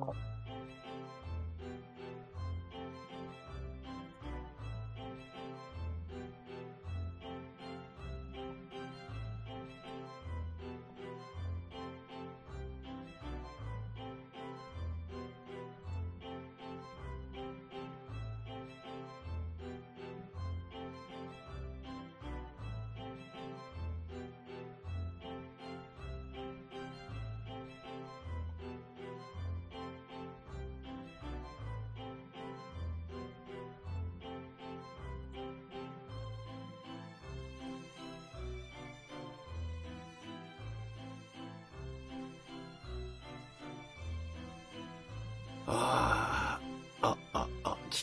あ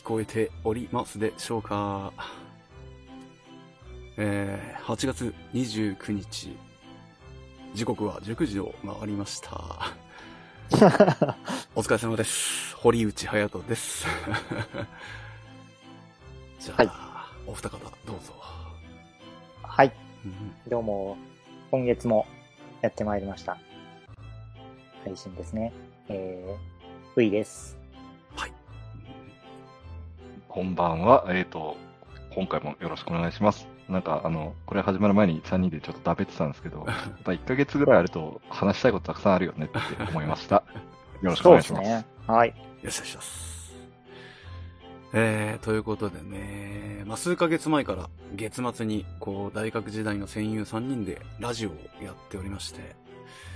こえておりますでしょうか。えー、8月29日、時刻は19時を回りました。お疲れ様です。堀内隼人です。じゃあ、はいお二方、どうぞ。はい。うんどうも、今月もやってまいりました。配信ですね。えー、V です。はい。こんばんは。えっ、と、今回もよろしくお願いします。なんか、あの、これ始まる前に3人でちょっとだべってたんですけど、やっぱ1ヶ月ぐらいあると話したいことたくさんあるよねって思いました。よろしくお願いします。ね。はい。よろしくお願いします。えー、ということでね、まあ、数ヶ月前から月末に、こう、大学時代の戦友3人でラジオをやっておりまして、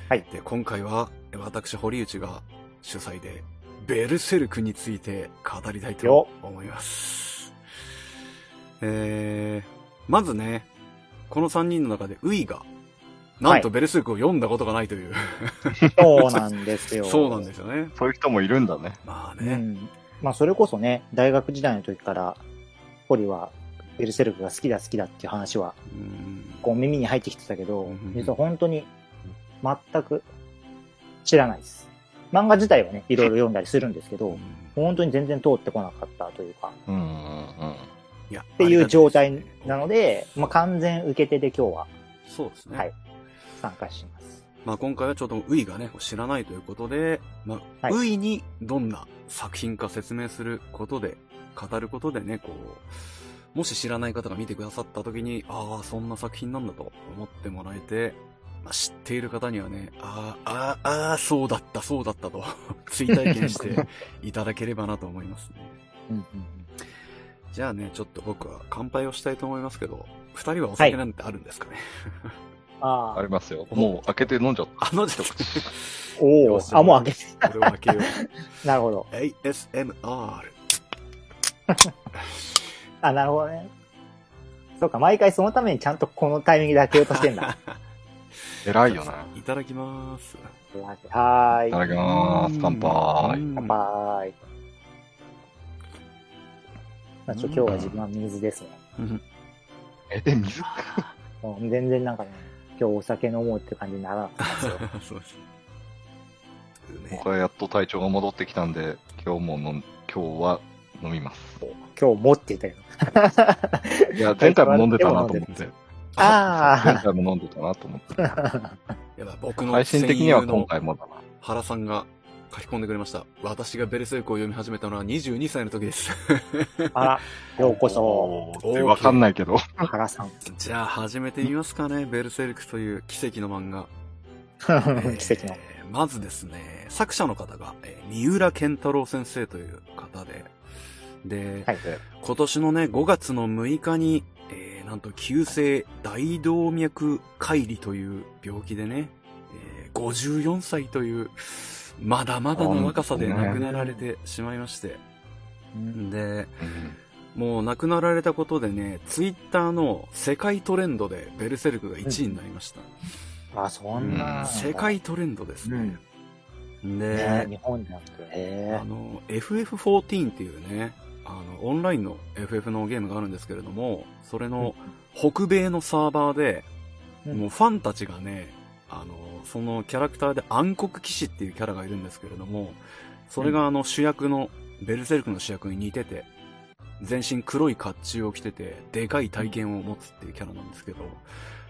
はいで、今回は、私、堀内が主催で、ベルセルクについて語りたいとよ思います。えー、まずね、この3人の中で、ウイが、なんとベルセルクを読んだことがないという、そうなんですよ。そうなんですよね。そういう人もいるんだね。まあね、うん。まあ、それこそね、大学時代の時から、ホリは、ベルセルクが好きだ好きだっていう話は、うんこう耳に入ってきてたけどうん、実は本当に、全く知らないです。漫画自体はね、いろいろ読んだりするんですけど、本当に全然通ってこなかったというか、うんうんうん。いや、っていう状態なので、まあ、完全受け手で今日はそうですね。はい参加します。まあ今回はちょっとウイがね、知らないということで、まあ、はいウイにどんな作品か説明することで、語ることでね、こう、もし知らない方が見てくださった時に、ああ、そんな作品なんだと思ってもらえて、まあ、知っている方にはね、ああ、ああ、ああ、そうだった、そうだったと、追体験して いただければなと思いますね。うんうんじゃあね、ちょっと僕は乾杯をしたいと思いますけど、二人はお酒なんてあるんですかね、あありますよ。もう開けて飲んじゃっあの、ちょっと、おおあ、もう開けて。これを開けよう。なるほど。ASMR。あ、なるほどね。そうか、毎回そのためにちゃんとこのタイミングで開けようとしてんだ。た。偉いよな。いただきます。はーい。いただきます。乾杯。うん乾杯。まあ、ちょ今日は自分は水ですね。うんえ、で、水？うん全然なんかね、今日お酒飲もうって感じにならなかったんですよ。そうです。うめえ僕はやっと体調が戻ってきたんで、今日も飲ん、今日は飲みます。今日もって言ったけど。いや、前回も飲んでたなと思って。前あ回も飲んでたなと思って。あ。や僕の配信的には今回もだな。原さんが書き込んでくれました。私がベルセルクを読み始めたのは22歳の時です。あら、ようこそ、わかんないけど。原さん。じゃあ始めてみますかね。ベルセルクという奇跡の漫画。奇跡の。えーまずですね、作者の方が、えー三浦健太郎先生という方で、で、はい。今年のね、5月の6日に、えーなんと急性大動脈解離という病気でね、えー54歳という、まだまだの若さで亡くなられてしまいまして、うんで、うんもう亡くなられたことでね、ツイッターの世界トレンドでベルセルクが1位になりました。あ、そんな。世界トレンドですね。で、ね日本じゃなくて。へあの、FF14 っていうね、あの、オンラインの FF のゲームがあるんですけれども、それの北米のサーバーで、うん。もうファンたちがね、あの、そのキャラクターで暗黒騎士っていうキャラがいるんですけれども、それがあの主役の、ベルセルクの主役に似てて、全身黒い甲冑を着てて、でかい体験を持つっていうキャラなんですけど、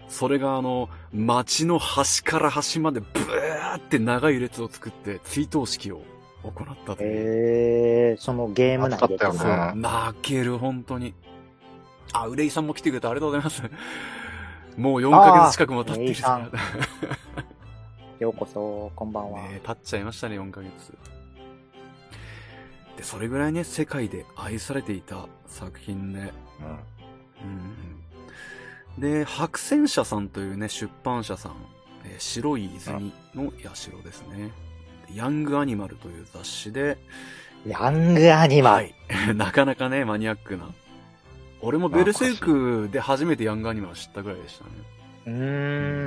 それがあの、街の端から端までブワーって長い列を作って追悼式を行ったという。えー、そのゲーム内で泣ける、本当に。あ、憂いさんも来てくれてありがとうございます。もう4ヶ月近くも経ってる。ようこそ、こんばんは。ね経っちゃいましたね、4ヶ月。で、それぐらいね、世界で愛されていた作品で、うん。うん。で、白戦車さんというね、出版社さん、えー白い泉の社ですね。ヤングアニマルという雑誌で、ヤングアニマル。はい。なかなかね、マニアックな。俺もベルセルクで初めてヤングアニマルを知ったぐらいでしたね。うー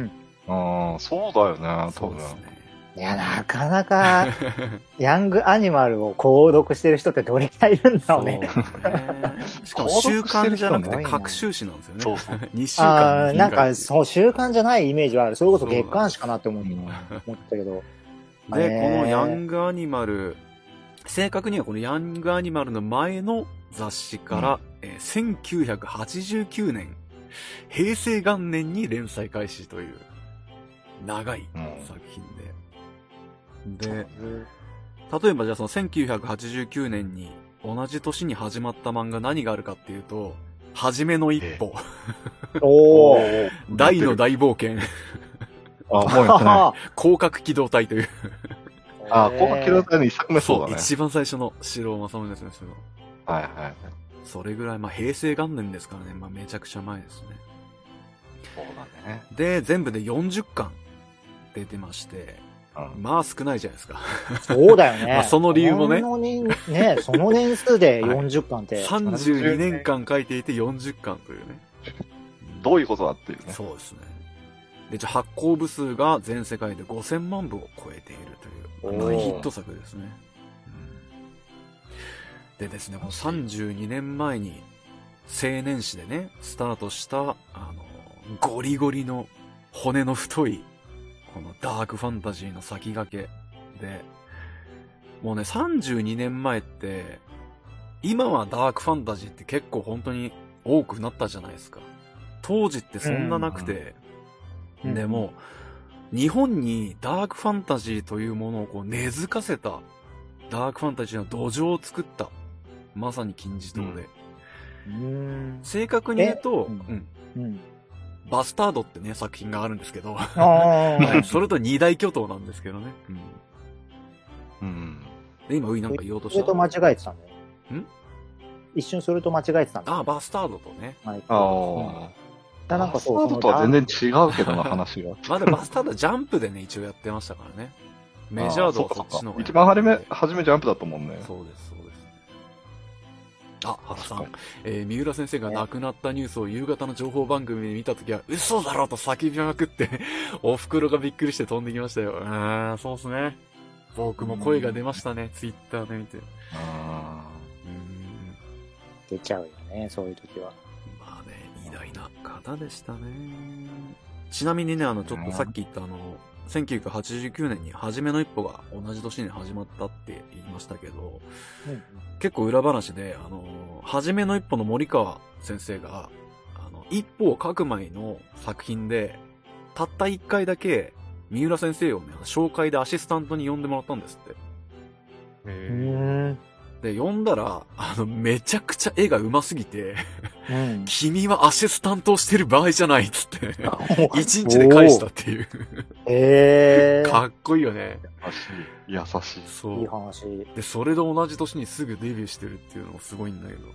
ん。ああ、そうだよね、多分。そうですね。いや、なかなか、ヤングアニマルを購読してる人ってどれくらいいるんだろうね。そうねしかも週刊じゃなくて各週誌なんですよね。そうそう 2週間ああ、になんか、一そう、習慣じゃないイメージはある。それこそ月刊誌かなって思っうん思ったけど。回で、このヤングアニマル、正確にはこのヤングアニマルの前の雑誌から、えー1989年、平成元年に連載開始という、長い作品で。で、例えばじゃあその1989年に同じ年に始まった漫画何があるかっていうと、はじめの一歩、おー。大の大冒険、あ、もうやってない。広角機動隊という、あ、広角機動隊の一作目そうだね。一番最初の城尾正宗先生の。はいはい。それぐらい、まあ平成元年ですからね、まあめちゃくちゃ前ですね。そうだね。で、全部で40巻出てまして、うん。まあ少ないじゃないですか。そうだよね。まあその理由もねそのにね、その年数ではい40巻って。32年間書いていて40巻というね。どういうことだっていうね。そうですね。で、じゃあ発行部数が全世界で5000万部を超えているという、大ヒット作ですね。うんでですね、この32年前に青年誌でね、スタートした、あの、ゴリゴリの骨の太い、このダークファンタジーの先駆けで、もうね、32年前って、今はダークファンタジーって結構本当に多くなったじゃないですか。当時ってそんななくて、うんでも、日本にダークファンタジーというものをこう根付かせた、ダークファンタジーの土壌を作った、まさに金字塔で。うん。正確に言うと、えうんうん。バスタードってね、作品があるんですけど、それと二大巨頭なんですけどね。うんうん。で、今、ウイなんか言おうとした？それと間違えてたんだよ。ん一瞬それと間違えてたんだよ。あ、バスタードとね。はいああ。だなんかそうバスタードとは全然違うけどな、話が。まあでもバスタードはジャンプでね、一応やってましたからね。メジャードはそっちの方が一番初め、初めジャンプだと思うね。そうです、そうです。あ、原さん。えー三浦先生が亡くなったニュースを夕方の情報番組で見たときは、嘘だろと叫びまくって、お袋がびっくりして飛んできましたよ。うーん、そうっすね。僕も声が出ましたね、ツイッターで見て。うあーん。出ちゃうよね、そういう時は。な方でしたね。ちなみにね、あの、ちょっとさっき言ったあの、1989年に初めの一歩が同じ年に始まったって言いましたけど、結構裏話で、あの、初めの一歩の森川先生が、あの、一歩を書く前の作品で、たった一回だけ、三浦先生をね、紹介でアシスタントに呼んでもらったんですって。へーん。で、呼んだら、あの、めちゃくちゃ絵が上手すぎて、うん。君はアシスタントをしてる場合じゃないっつって、一日で返したっていう。へえ。かっこいいよね。優しい。優しい。そ。いいう話。で、それで同じ年にすぐデビューしてるっていうのもすごいんだけど。へ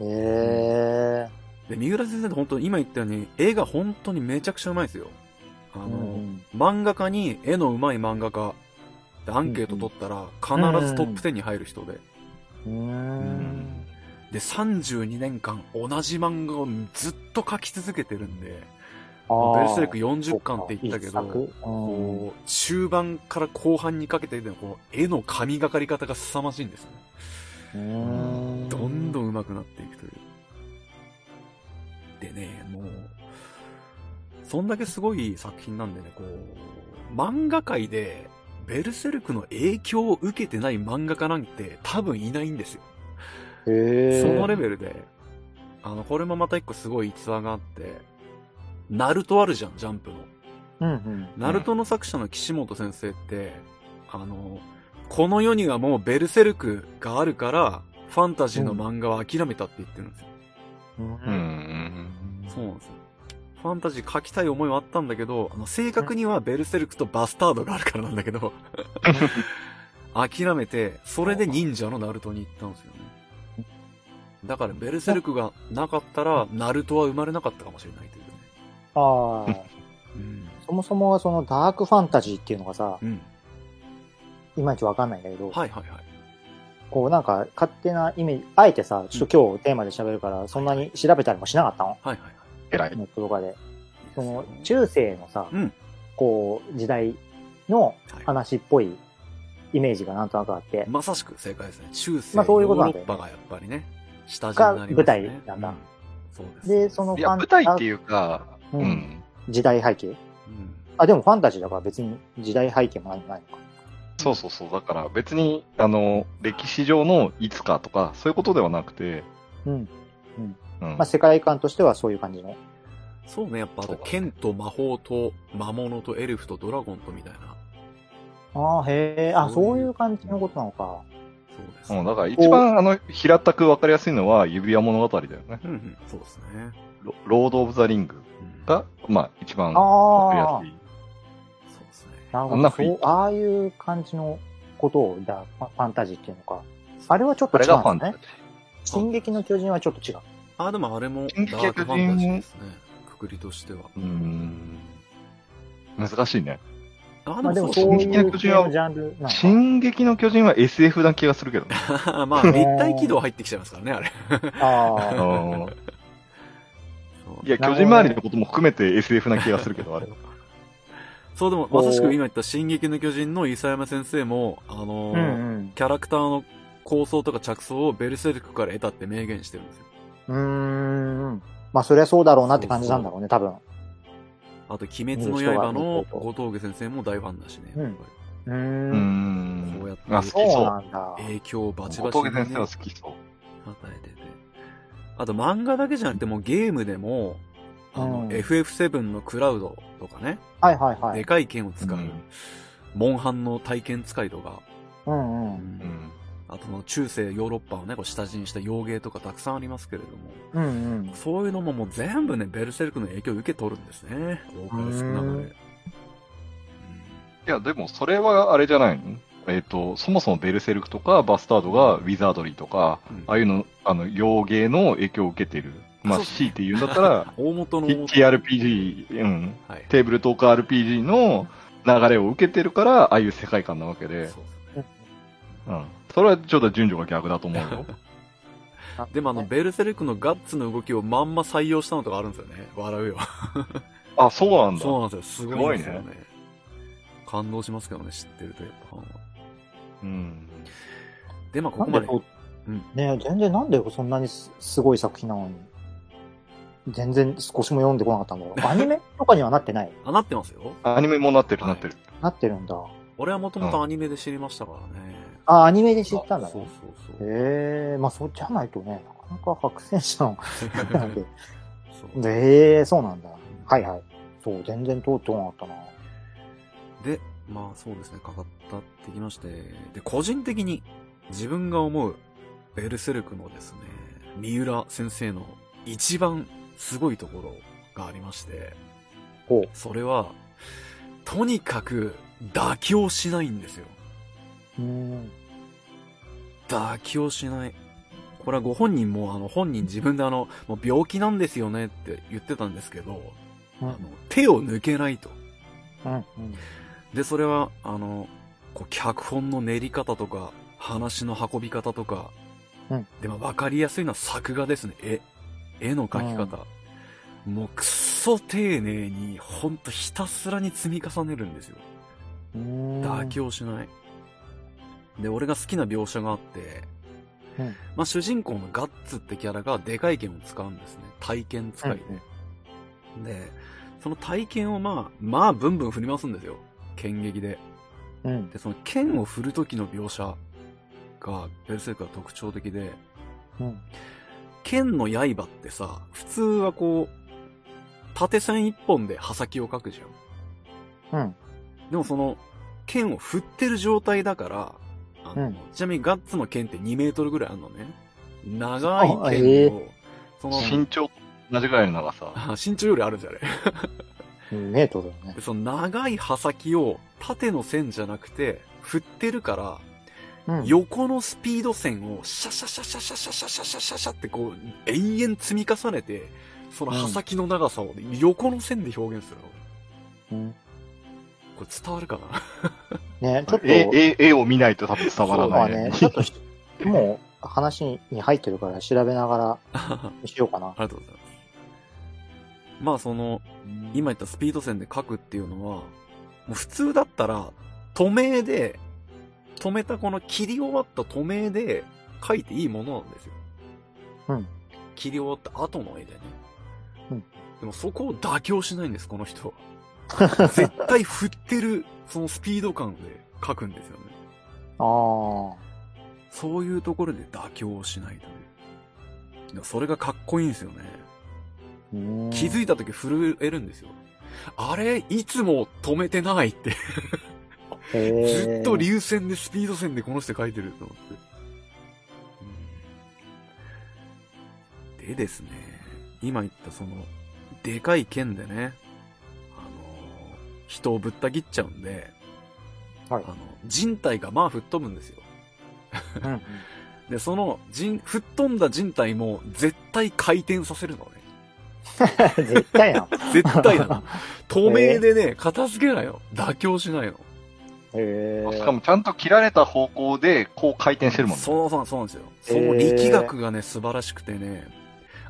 え。で、三浦先生って本当に今言ったように、絵が本当にめちゃくちゃうまいですよ。あの、うん漫画家に絵の上手い漫画家でアンケート取ったら必ずトップ10に入る人で。うーん。で、32年間同じ漫画をずっと描き続けてるんで、ベルセルク40巻って言ったけど、こう、中盤から後半にかけてでもこう、絵の神がかり方が凄まじいんですね。うーん。どんどん上手くなっていくという。でね、もう、そんだけすごい作品なんでね、こう、漫画界で、ベルセルクの影響を受けてない漫画家なんて多分いないんですよ。へえ。そのレベルで、あの、これもまた一個すごい逸話があって、ナルトあるじゃん、ジャンプの。うんうん。ナルトの作者の岸本先生って、あの、この世にはもうベルセルクがあるから、ファンタジーの漫画は諦めたって言ってるんですよ。うんうん。そうなんですよ。ファンタジー書きたい思いはあったんだけど、あの正確にはベルセルクとバスタードがあるからなんだけど、諦めて、それで忍者のナルトに行ったんですよね。だからベルセルクがなかったら、ナルトは生まれなかったかもしれないというね。ああ。うん。そもそもはそのダークファンタジーっていうのがさ、うん。いまいちわかんないんだけど、はいはいはい。こうなんか勝手なイメージ、あえてさ、ちょっと今日テーマで喋るから、そんなに調べたりもしなかったの？はいはいはい。偉い。ネットとかで。その、中世のさ、うんこう、時代のはい話っぽいイメージがなんとなくあって、まさしく正解ですね。中世、まあそういうことヨーロッパがやっぱりね、下地になりますね。が舞台なんだうそうです。で、そのいや、舞台っていうか、ううんん。時代背景うん。あ、でもファンタジーだから別に時代背景もないないのか。そうそうそう。だから別に、あの、歴史上のいつかとか、そういうことではなくて、うん。うん。まあ世界観としてはそういう感じの。そうね、やっぱあと剣と魔法と魔物とエルフとドラゴンとみたいな。ああ、へえ、あ、そういうそういう感じのことなのか。そうです。うん、だから一番、あの、平たくわかりやすいのは、指輪物語だよね。うんうん、そうですね。ロロード・オブ・ザ・リングうんが、まあ、一番わかりああやす、い。そうですね。なるほど。そう、ああいう感じのことを、だファンタジーっていうのか。あれはちょっと違うんですねがファンタジ。ー。進撃の巨人はちょっと違う。あ、でもあれもダ進撃ークファンタジーですね。くくりとしては。うーん。難しいね。あ、まあでも進撃の巨人は。進撃の巨人は SF な気がするけどね。まあ、立体軌道入ってきちゃいますからね、あれ。ああ。いや、巨人周りのことも含めて SF な気がするけど、あれは。そう、でも、まさしく今言った進撃の巨人の伊佐山先生も、あのうーんうん。キャラクターの構想とか着想をベルセルクから得たって明言してるんですよ。うーん。まあ、そりゃそうだろうなって感じなんだろうね、多分。あと、鬼滅の刃の後藤家先生も大ファンだしね。やっぱうんんそうやってあ、好きそうそう。なんだ。り影響をバチ小バチに、ね、峠先生は好きそう。与えてて。あと、漫画だけじゃなくてもゲームでも、あの、うん FF7 のクラウドとかね、はいはいはい。でかい剣を使う、うんモンハンの体験使いとか、うんう。うんうん。あとの中世ヨーロッパをね、こう下地にした洋芸とかたくさんありますけれども、うんうん。そういうのももう全部ね、ベルセルクの影響を受け取るんですね。多かれ少なかうんれ。いや、でもそれはあれじゃないの？えっ、と、そもそもベルセルクとかバスタードがウィザードリーとか、うんああいうの、あの、洋芸の影響を受けてる。まあ、C って言うんだったら、大元の TRPG、うん、はい。テーブルトーク RPG の流れを受けてるから、ああいう世界観なわけで、そううん。それはちょっと順序が逆だと思うよ。でもあの、ベルセルクのガッツの動きをまんま採用したのとかあるんですよね。笑うよ。あ、そうなんだ。そうなんですよ。すごいんですよね。感動しますけどね、知ってるとやっぱファンは。うん。で、まあ、ここまで。うんう、ね全然なんでそんなにすすごい作品なのに、全然少しも読んでこなかったんだろう。アニメとかにはなってない？あ、なってますよ。アニメもなってる、はいなってる。なってるんだ。俺はもともとアニメで知りましたからね。あ、アニメで知ったんだそうね。そうそう。へえまあそうじゃないとね、なかなか白戦車の、なんで。そうへえそうなんだ。はいはい。そう、全然通ってこなかったな。で、まあそうですね、かかったってきまして、で、個人的に自分が思うベルセルクのですね、三浦先生の一番すごいところがありまして、ほう。それは、とにかく妥協しないんですよ。うーん。妥協しない。これはご本人も、あの、本人自分であの、もう病気なんですよねって言ってたんですけど、うんあの、手を抜けないと。うん。うん。で、それは、あの、こう、脚本の練り方とか、話の運び方とか、うんで、まあ、わかりやすいのは作画ですね。絵。絵の描き方。もう、くっそ丁寧に、ほんとひたすらに積み重ねるんですよ。妥協しない。で、俺が好きな描写があって、うんまあ、主人公のガッツってキャラがでかい剣を使うんですね。体剣使いで。で、その体剣をまあ、まあ、ブンブン振り回すんですよ。剣撃で。うん。で、その剣を振る時の描写が、ベルセルクは特徴的で、うん。剣の刃ってさ、普通はこう、縦線一本で刃先を描くじゃん。うん。でもその、剣を振ってる状態だから、あのうんちなみにガッツの剣って2メートルぐらいあるのね。長い剣を、あええその、身長と同じぐらいの長さ。あ身長よりあるんじゃね？2メートルだねで。その長い刃先を縦の線じゃなくて、振ってるから、うん。横のスピード線をシャシャシャシャシャシャシャシャシャシャシャってこう、延々積み重ねて、その刃先の長さを横の線で表現するの。うんこれ伝わるかな？ね、ちょっと、絵、絵、絵を見ないと多分伝わらまあないね。ね、ちょっとし、もう話に入ってるから調べながらあしようかな。りがとうございます。まあその、今言ったスピード線で書くっていうのは、もう普通だったら、止めで、止めたこの切り終わった止めで書いていいものなんですよ。うん。切り終わった後の絵でね。うん。でもそこを妥協しないんです、この人は。絶対振ってる、そのスピード感で書くんですよね。あそういうところで妥協をしないという。でもそれがかっこいいんですよね。気づいた時震えるんですよ。あれいつも止めてないって。へずーっと流線でスピード線でこの人書いてると思って。うんでですね、今言ったその、でかい剣でね、人をぶった切っちゃうんで、はいあの、人体がまあ吹っ飛ぶんですよ。うん で、その、人、吹っ飛んだ人体も絶対回転させるのね。絶対な。絶対なの。透明でね、片付けないの。妥協しないの。へえ。しかもちゃんと切られた方向でこう回転してるもんね。そうそうそうなんですよ。その力学がね、素晴らしくてね、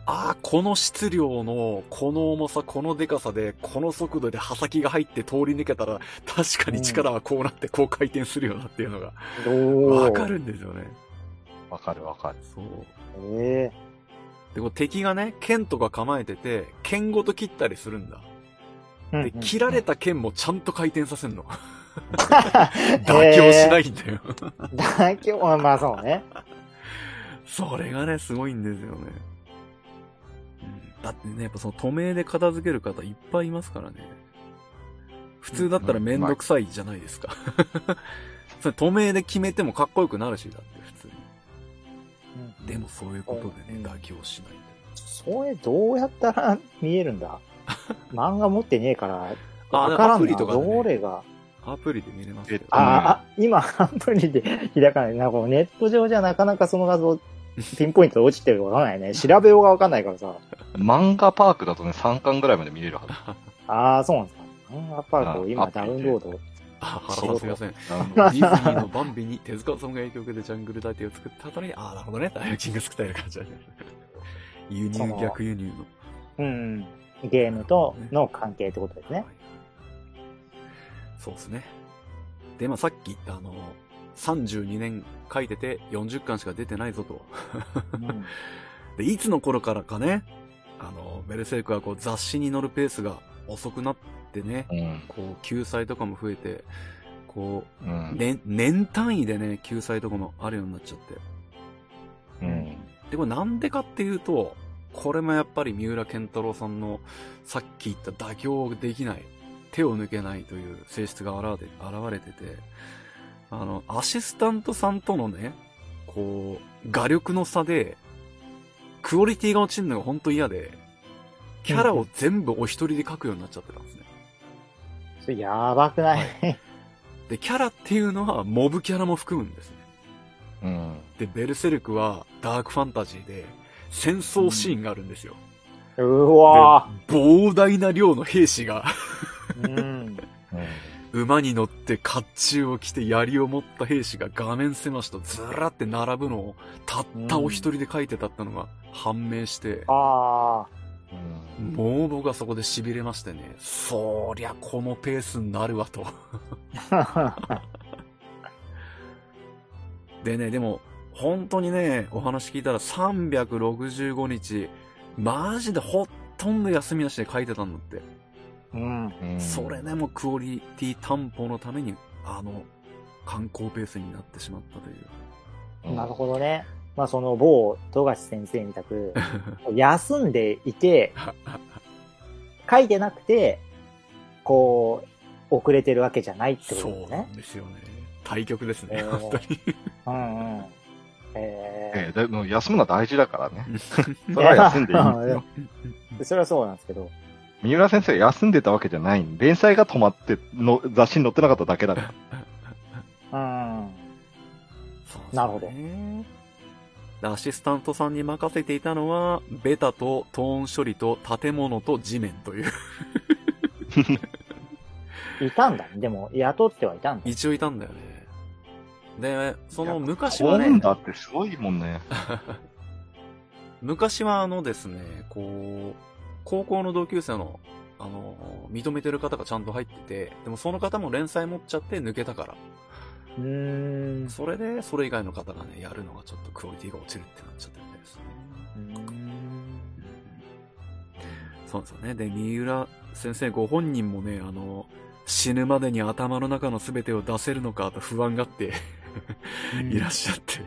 ああ、この質量の、この重さ、このデカさで、この速度で刃先が入って通り抜けたら、確かに力はこうなって、こう回転するよなっていうのが、おーわかるんですよね。わかるわかる。そう。へえ。で、こう敵がね、剣とか構えてて、剣ごと切ったりするんだ。で、切られた剣もちゃんと回転させんの。妥協しないんだよ。妥協は、まあそうね。それがね、すごいんですよね。うん、だってね、やっぱその透明で片付ける方いっぱいいますからね。普通だったらめんどくさいじゃないですか。それ透明で決めてもかっこよくなるし、だって普通に。でもそういうことでね、うん妥協しない。それどうやったら見えるんだ？漫画持ってねえから、あわからアプんな。リとかでねどれが？アプリで見れますけど。えっとああ、今、アプリで開かない。なんかネット上じゃなかなかその画像、ピンポイントで落ちてるかわかんないね。調べようがわかんないからさ。漫画パークだとね、3巻ぐらいまで見れるはず。ああ、そうなんですか。漫画パークを今あダウンロード。あ、すいません。あのディズニーのバンビに手塚さんが影響を受けてジャングル大帝を作った後に、ああ、なるほどね。大金が作ったような感じだね。輸入逆輸入の。うん。ゲームとの関係ってことですねはい。そうですね。で、まあさっき言ったあの、32年書いてて40巻しか出てないぞと。うん で、いつの頃からかね、あの、ベルセルクはこう雑誌に載るペースが遅くなってね、うん。こう救済とかも増えて、こう、うん。年、年単位でね、救済とかもあるようになっちゃって。うん。で、これなんでかっていうと、これもやっぱり三浦健太郎さんのさっき言った妥協できない、手を抜けないという性質が現れて現れてて、あの、アシスタントさんとのね、こう、画力の差で、クオリティが落ちるのが本当嫌で、キャラを全部お一人で描くようになっちゃってたんですね。それやばくない、で、キャラっていうのはモブキャラも含むんですね。うん。で、ベルセルクはダークファンタジーで戦争シーンがあるんですよ。うわで膨大な量の兵士がーうん。馬に乗って甲冑を着て槍を持った兵士が画面狭しとずらって並ぶのをたったお一人で書いてたったのが判明して、あうんもう僕はそこで痺れましてね、そりゃこのペースになるわと。あ。でね、でも本当にね、お話聞いたら365日、マジでほとんど休みなしで書いてたんだって。うん。うんそれでもクオリティ担保のために、あの、観光ペースになってしまったという。なるほどね。まあその某富樫先生みたく、休んでいて、書いてなくて、こう、遅れてるわけじゃないってことそうなですね。んですよね。対局ですね、おー本当に。うんうん。えええでも休むのは大事だからね。ー それは休んでいいんですよ。で それはそうなんですけど、三浦先生休んでたわけじゃないん連載が止まっての雑誌に載ってなかっただけだから。うん。なるほどでアシスタントさんに任せていたのは、ベタとトーン処理と建物と地面という、いたんだ。でも、雇ってはいたんだ。一応いたんだよね。で、その昔はね本、だってすごいもんね。昔はあのですね、こう、高校の同級生の、あの、認めてる方がちゃんと入ってて、でもその方も連載持っちゃって抜けたから。うーん。それで、それ以外の方がね、やるのがちょっとクオリティが落ちるってなっちゃったみたいですね。うーんそうですよね。で、三浦先生ご本人もね、あの、死ぬまでに頭の中の全てを出せるのかと不安があっていらっしゃって。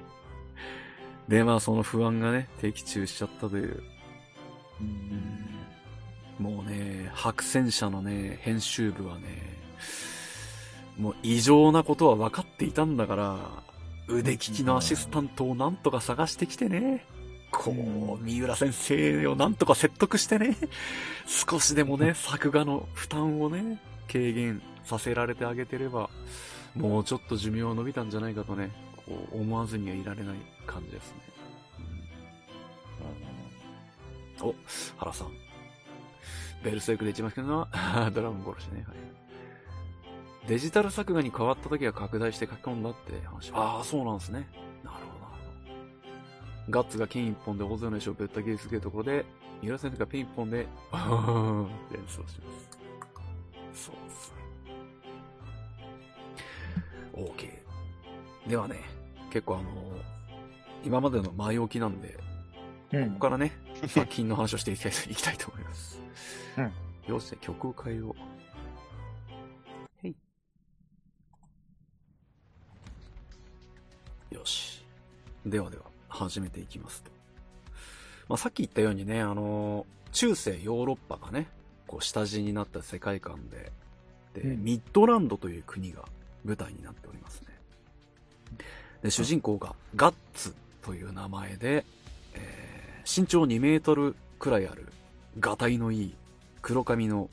で、まあその不安がね、的中しちゃったという。もうね、白戦車のね、編集部はね、もう異常なことは分かっていたんだから、腕利きのアシスタントをなんとか探してきてね。こう、三浦先生をなんとか説得してね。少しでもね、作画の負担をね、軽減させられてあげてれば、もうちょっと寿命は伸びたんじゃないかとね、こう思わずにはいられない感じですね。うんお、原さん。ベルセルクで一番好きなのは、ドラゴン殺しね。はい。デジタル作画に変わった時は拡大して書き込んだって話。ああ、そうなんですね。なるほど、なるほど。ガッツが剣一本で大勢の石をぶった切りすぎるところで、三浦先生がピン一本で、連想します。そうですね。OK。ではね、結構あの今までの前置きなんで、うんここからね、作品の話をしていきたいいきたいと思います。うん。よし、曲を変えよう。へい。よし。ではでは、始めていきますと。まあ、さっき言ったようにね、あの、中世ヨーロッパがね、こう下地になった世界観で、で、うんミッドランドという国が舞台になっておりますね。で、主人公がガッツという名前で、えー身長2メートルくらいある、がたいのいい、黒髪の、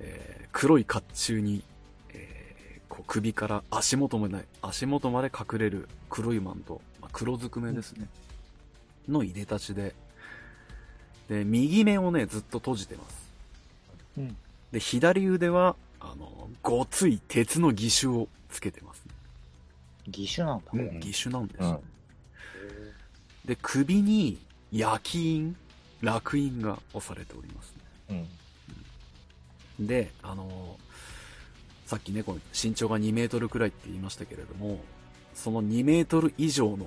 えー黒い甲冑に、えーこう首から足元まで、足元まで隠れる黒いマント、まあ、黒ずくめですね。の入れたちで、で、右目をね、ずっと閉じてます。うんで、左腕は、あの、ごつい鉄の義手をつけてますね。義手なんだ。うん義手なんですよ、うんで、首に焼き印、烙印が押されておりますね。うん。で、あのさっきね、この身長が2メートルくらいって言いましたけれども、その2メートル以上の、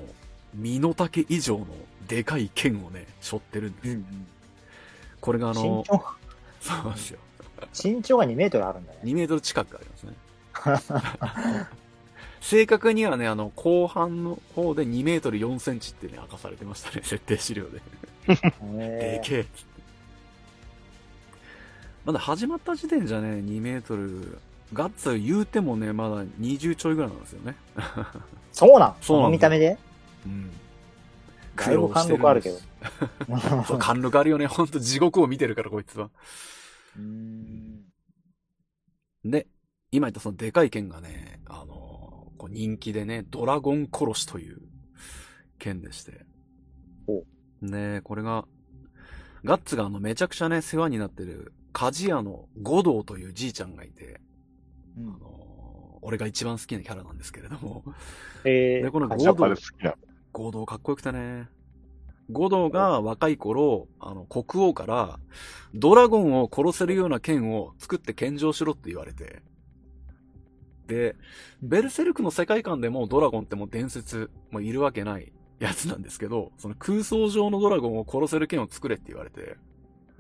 身の丈以上のでかい剣をね、背負ってるんです。うんこれがあ身の、長、そうなんですよ。身長が2メートルあるんだね。2メートル近くありますね。正確にはね、あの、後半の方で2メートル4センチってね、明かされてましたね、設定資料で。でへけえっつって。まだ始まった時点じゃね、2メートル、ガッツ言うてもね、まだ20ちょいぐらいなんですよね。そうなん？そうなん見た目で？うん。だいぶ貫禄あるけど。そう、貫禄あるよね。ほんと地獄を見てるから、こいつは。うーんで、今言ったそのでかい剣がね、あのこう人気でね、ドラゴン殺しという剣でして。ほで、これが、ガッツがあのめちゃくちゃね、世話になってる、鍛冶屋の五道というじいちゃんがいて、うんあの俺が一番好きなキャラなんですけれども、えー、でこの感じやっぱり好きな。五道かっこよくてね。五道が若い頃、あの、国王から、ドラゴンを殺せるような剣を作って献上しろって言われて。で、ベルセルクの世界観でもドラゴンってもう伝説、もういるわけないやつなんですけど、その空想上のドラゴンを殺せる剣を作れって言われて、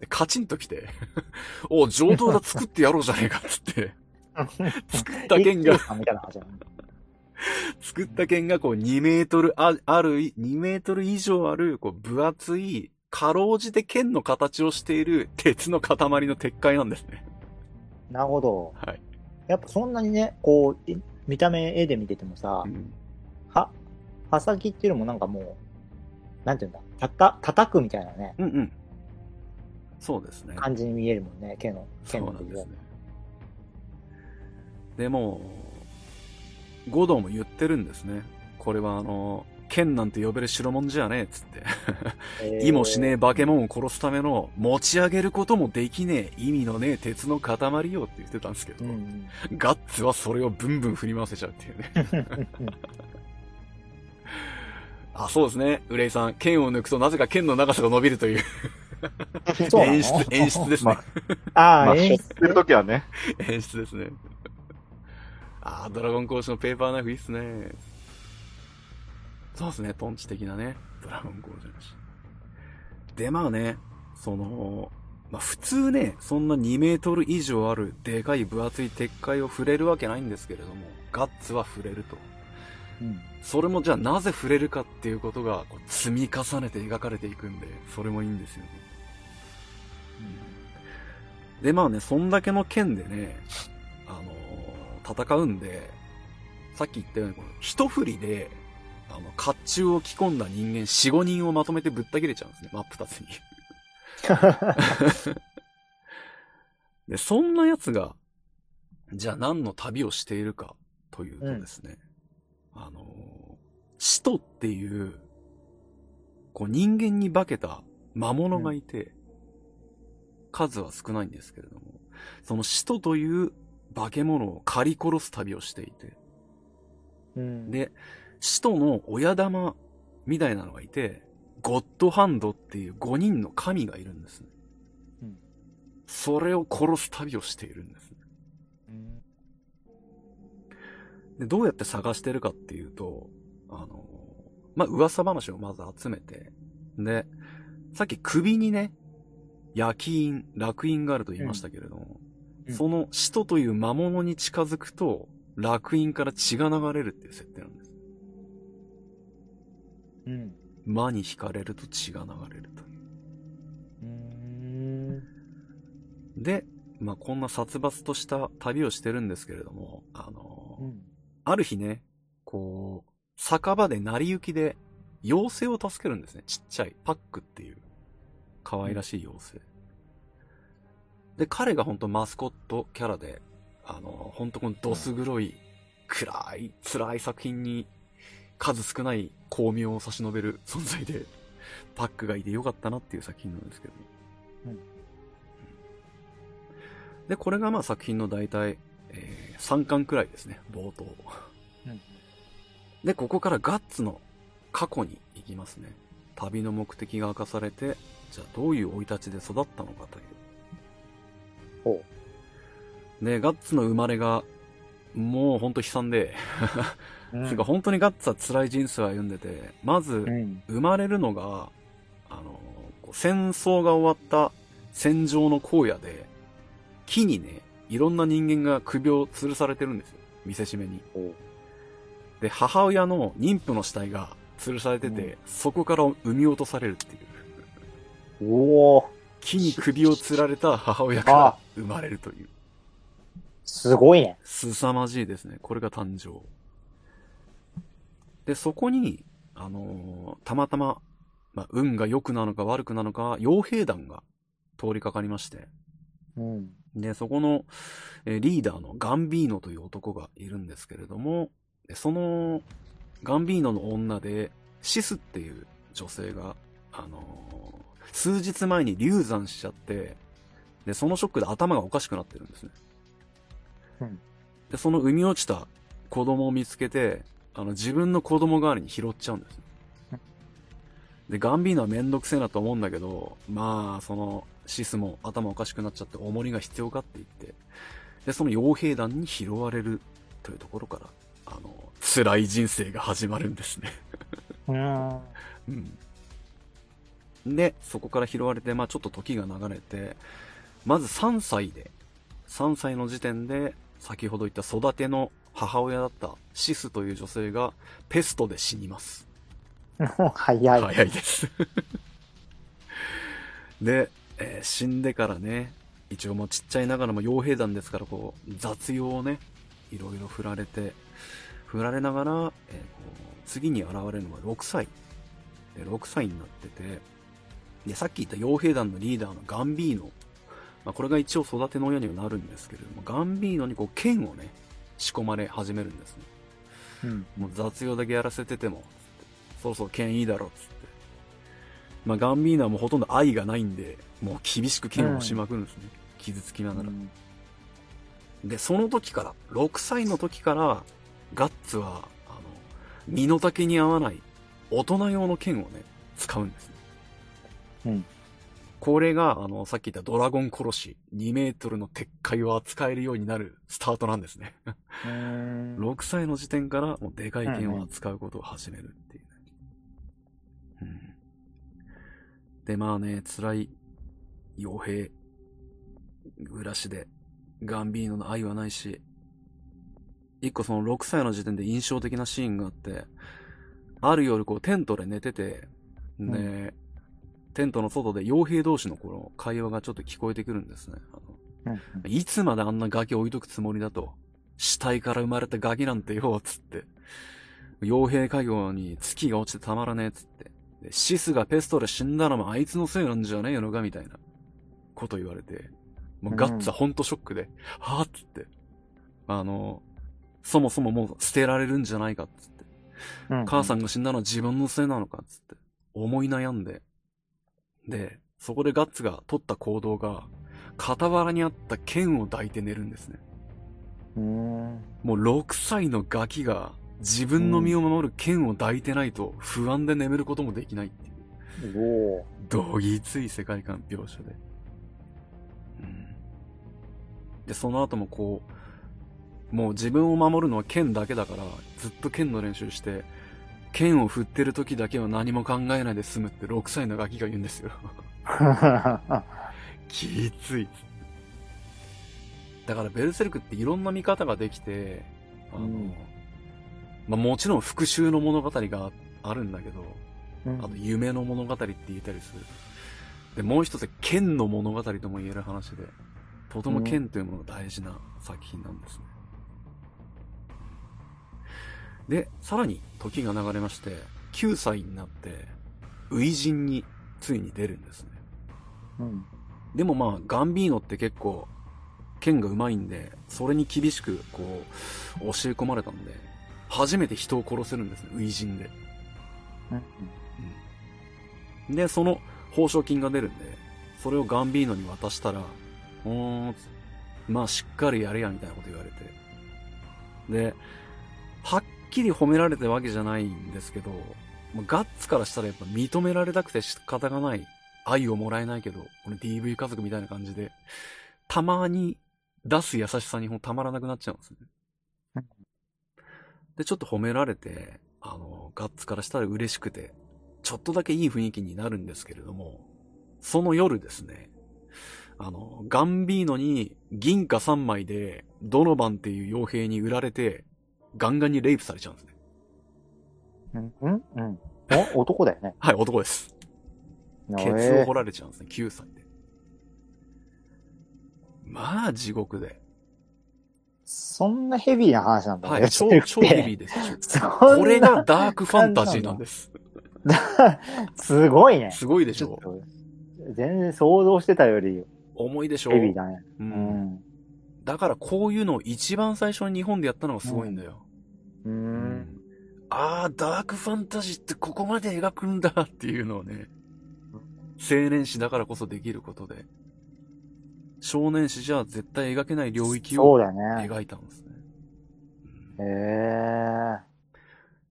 でカチンと来て、お上等だ作ってやろうじゃねえかっつって、作った剣が 作った剣がこう2メートルあある、2メートル以上ある、こう分厚い、かろうじて剣の形をしている鉄の塊の鉄塊なんですね。なるほど。はい。やっぱそんなにね、こう、い2見た目絵で見ててもさう、ん。は、刃先っていうのもなんかもう、なんていうんだ、たた、叩くみたいなね、うんうん。そうですね。感じに見えるもんね、剣の、剣の首はなんですね。でも、五道も言ってるんですね。これはあの、剣なんて呼べる代物じゃねえっつって。えー意もしねえ化け物を殺すための持ち上げることもできねえ意味のねえ鉄の塊よって言ってたんですけど、うんガッツはそれをブンブン振り回せちゃうっていうね。うん。あ、そうですね。憂いさん。剣を抜くとなぜか剣の長さが伸びるというそう演出、演出ですね。まああ、まあ、演出るときはね。演出ですね。あー、ドラゴン講師のペーパーナイフいいっすね。そうですね、トンチ的なね、ドラゴン講師だし。で、まあね、その、まあ普通ね、そんな2メートル以上あるでかい分厚い鉄塊を触れるわけないんですけれども、ガッツは触れると。うんそれもじゃあなぜ触れるかっていうことがこう積み重ねて描かれていくんで、それもいいんですよね。で、まあね、そんだけの剣でね、あのー戦うんで、さっき言ったように、この一振りで、あの、甲冑を着込んだ人間4、5人をまとめてぶった切れちゃうんですね、真っ二つに。で、そんな奴が、じゃあ何の旅をしているかというとですね、あのー使徒っていう、こう人間に化けた魔物がいて、数は少ないんですけれども、その使徒という化け物を狩り殺す旅をしていて、うん、で、使徒の親玉みたいなのがいて、ゴッドハンドっていう5人の神がいるんですね。うん。それを殺す旅をしているんですで、どうやって探してるかっていうと、あの、まあ、噂話をまず集めて、で、さっき首にね、焼き印、楽印があると言いましたけれども、うんその使徒という魔物に近づくと、楽印から血が流れるっていう設定なんです。うん。魔に惹かれると血が流れるという。うん。で、まあ、こんな殺伐とした旅をしてるんですけれども、あの、うん。ある日ね、こう、酒場で成り行きで妖精を助けるんですね。ちっちゃいパックっていう可愛らしい妖精。で、彼が本当マスコットキャラで、あの、本当このどす黒い、暗い、辛い作品に数少ない巧妙を差し伸べる存在で、パックがいてよかったなっていう作品なんですけど。うんで、これがまあ作品の大体、えー、3巻くらいですね、冒頭。うんで、ここからガッツの過去に行きますね。旅の目的が明かされて、じゃあどういう生い立ちで育ったのかという。ほで、ガッツの生まれが、もうほんと悲惨で、う。つうか本当にガッツは辛い人生を歩んでて、まずう、ん。生まれるのが、あの、戦争が終わった戦場の荒野で、木にね、いろんな人間が首を吊るされてるんですよ。見せしめに。ほで、母親の妊婦の死体が吊るされてて、そこから産み落とされるっていう。うおお木に首を吊られた母親から生まれるという。すごいね。凄まじいですね。これが誕生。で、そこに、あのーたまたま、まあ、運が良くなのか悪くなのか、傭兵団が通りかかりまして、うん。で、そこの、えーリーダーのガンビーノという男がいるんですけれども、でその、ガンビーノの女で、シスっていう女性が、あのー数日前に流産しちゃって、で、そのショックで頭がおかしくなってるんですね。うんで、その産み落ちた子供を見つけて、あの、自分の子供代わりに拾っちゃうんですね。で、ガンビーノはめんどくせえなと思うんだけど、まあ、その、シスも頭おかしくなっちゃって重りが必要かって言って、で、その傭兵団に拾われるというところから、あの、辛い人生が始まるんですね。うん。うん。で、そこから拾われて、まあちょっと時が流れて、まず3歳で、3歳の時点で、先ほど言った育ての母親だったシスという女性がペストで死にます。早い。早いです。で、えー死んでからね、一応もうちっちゃいながらも傭兵団ですから、こう、雑用をね、いろいろ振られて、振られながら、えーこう次に現れるのが6歳。で6歳になってて、で、さっき言った傭兵団のリーダーのガンビーノ。まあ、これが一応育ての親にはなるんですけれども、ガンビーノにこう剣をね、仕込まれ始めるんですね。うん。もう雑用だけやらせてても、そろそろ剣いいだろ、つって。まあ、ガンビーナはもうほとんど愛がないんで、もう厳しく剣をしまくるんですね。傷つきながら。で、その時から、6歳の時から、ガッツは、あの、身の丈に合わない、大人用の剣をね、使うんですね。うん。これが、あの、さっき言ったドラゴン殺し、2メートルの鉄塊を扱えるようになるスタートなんですね。うん。6歳の時点からもうでかい剣を扱うことを始めるっていうね。うん。で、まあね、辛い傭兵暮らしで、ガンビーノの愛はないし、一個その6歳の時点で印象的なシーンがあって、ある夜こうテントで寝てて、で、テントの外で傭兵同士のこの会話がちょっと聞こえてくるんですね。あのうん。いつまであんなガキ置いとくつもりだと。死体から生まれたガキなんてよ、つって。傭兵家業に月が落ちてたまらねえ、つって。でシスがペストで死んだのもあいつのせいなんじゃねえのか、みたいなこと言われて。もうガッツはほんとショックで、はぁ、っつって。あの、そもそももう捨てられるんじゃないか、つって。うん。母さんが死んだのは自分のせいなのか、つって。思い悩んで。で、そこでガッツが取った行動が、傍らにあった剣を抱いて寝るんですね。うん。もう6歳のガキが自分の身を守る剣を抱いてないと不安で眠ることもできないっていう、おお。どぎつい世界観描写で。うん。で、その後もこう、もう自分を守るのは剣だけだから、ずっと剣の練習して、剣を振ってる時だけは何も考えないで済むって6歳のガキが言うんですよ。きつい。だからベルセルクっていろんな見方ができて、あの、うんまあもちろん復讐の物語があるんだけど、うんあと夢の物語って言ったりする。で、もう一つ剣の物語とも言える話で、とても剣というものが大事な作品なんですね。で、さらに時が流れまして、9歳になって、初陣についに出るんですね。うん。でもまあ、ガンビーノって結構、剣が上手いんで、それに厳しく、こう、教え込まれたんで、初めて人を殺せるんですね、初陣で。で、その報奨金が出るんで、それをガンビーノに渡したら、うーん、まあしっかりやれや、みたいなこと言われて。で、はっきり褒められたわけじゃないんですけど、ガッツからしたらやっぱ認められたくて仕方がない。愛をもらえないけど、この DV 家族みたいな感じで、たまに出す優しさにもうたまらなくなっちゃうんですね。で、ちょっと褒められて、あの、ガッツからしたら嬉しくて、ちょっとだけいい雰囲気になるんですけれども、その夜ですね、あの、ガンビーノに銀貨3枚で、ドノバンっていう傭兵に売られて、ガンガンにレイプされちゃうんですね。うん。うん。うん。お男だよね。はい、男です。ケツを掘られちゃうんですね、9歳で。まあ、地獄で。そんなヘビーな話なんだね。はい、超、超ヘビーです。これがダークファンタジーなんです。すごいね。すごいでしょちょっと、全然想像してたより重いでしょ？ヘビーだね。う。うんん。だからこういうのを一番最初に日本でやったのがすごいんだよ。う。うんああ、ダークファンタジーってここまで描くんだっていうのをね、青年誌だからこそできることで、少年誌じゃ絶対描けない領域を。描いたんですね。へえ。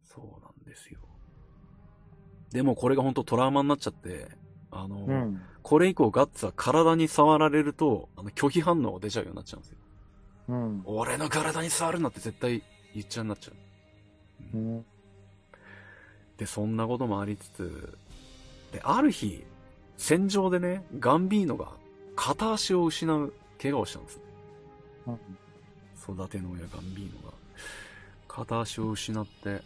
そうなんですよ。でもこれが本当トラウマになっちゃって、あの、うん。これ以降ガッツは体に触られると、あの拒否反応が出ちゃうようになっちゃうんですよ。うん。俺の体に触るなって絶対言っちゃうになっちゃう。うん。で、そんなこともありつつ、で、ある日、戦場でね、ガンビーノが片足を失う怪我をしたんですね。育ての親ガンビーノが。片足を失って、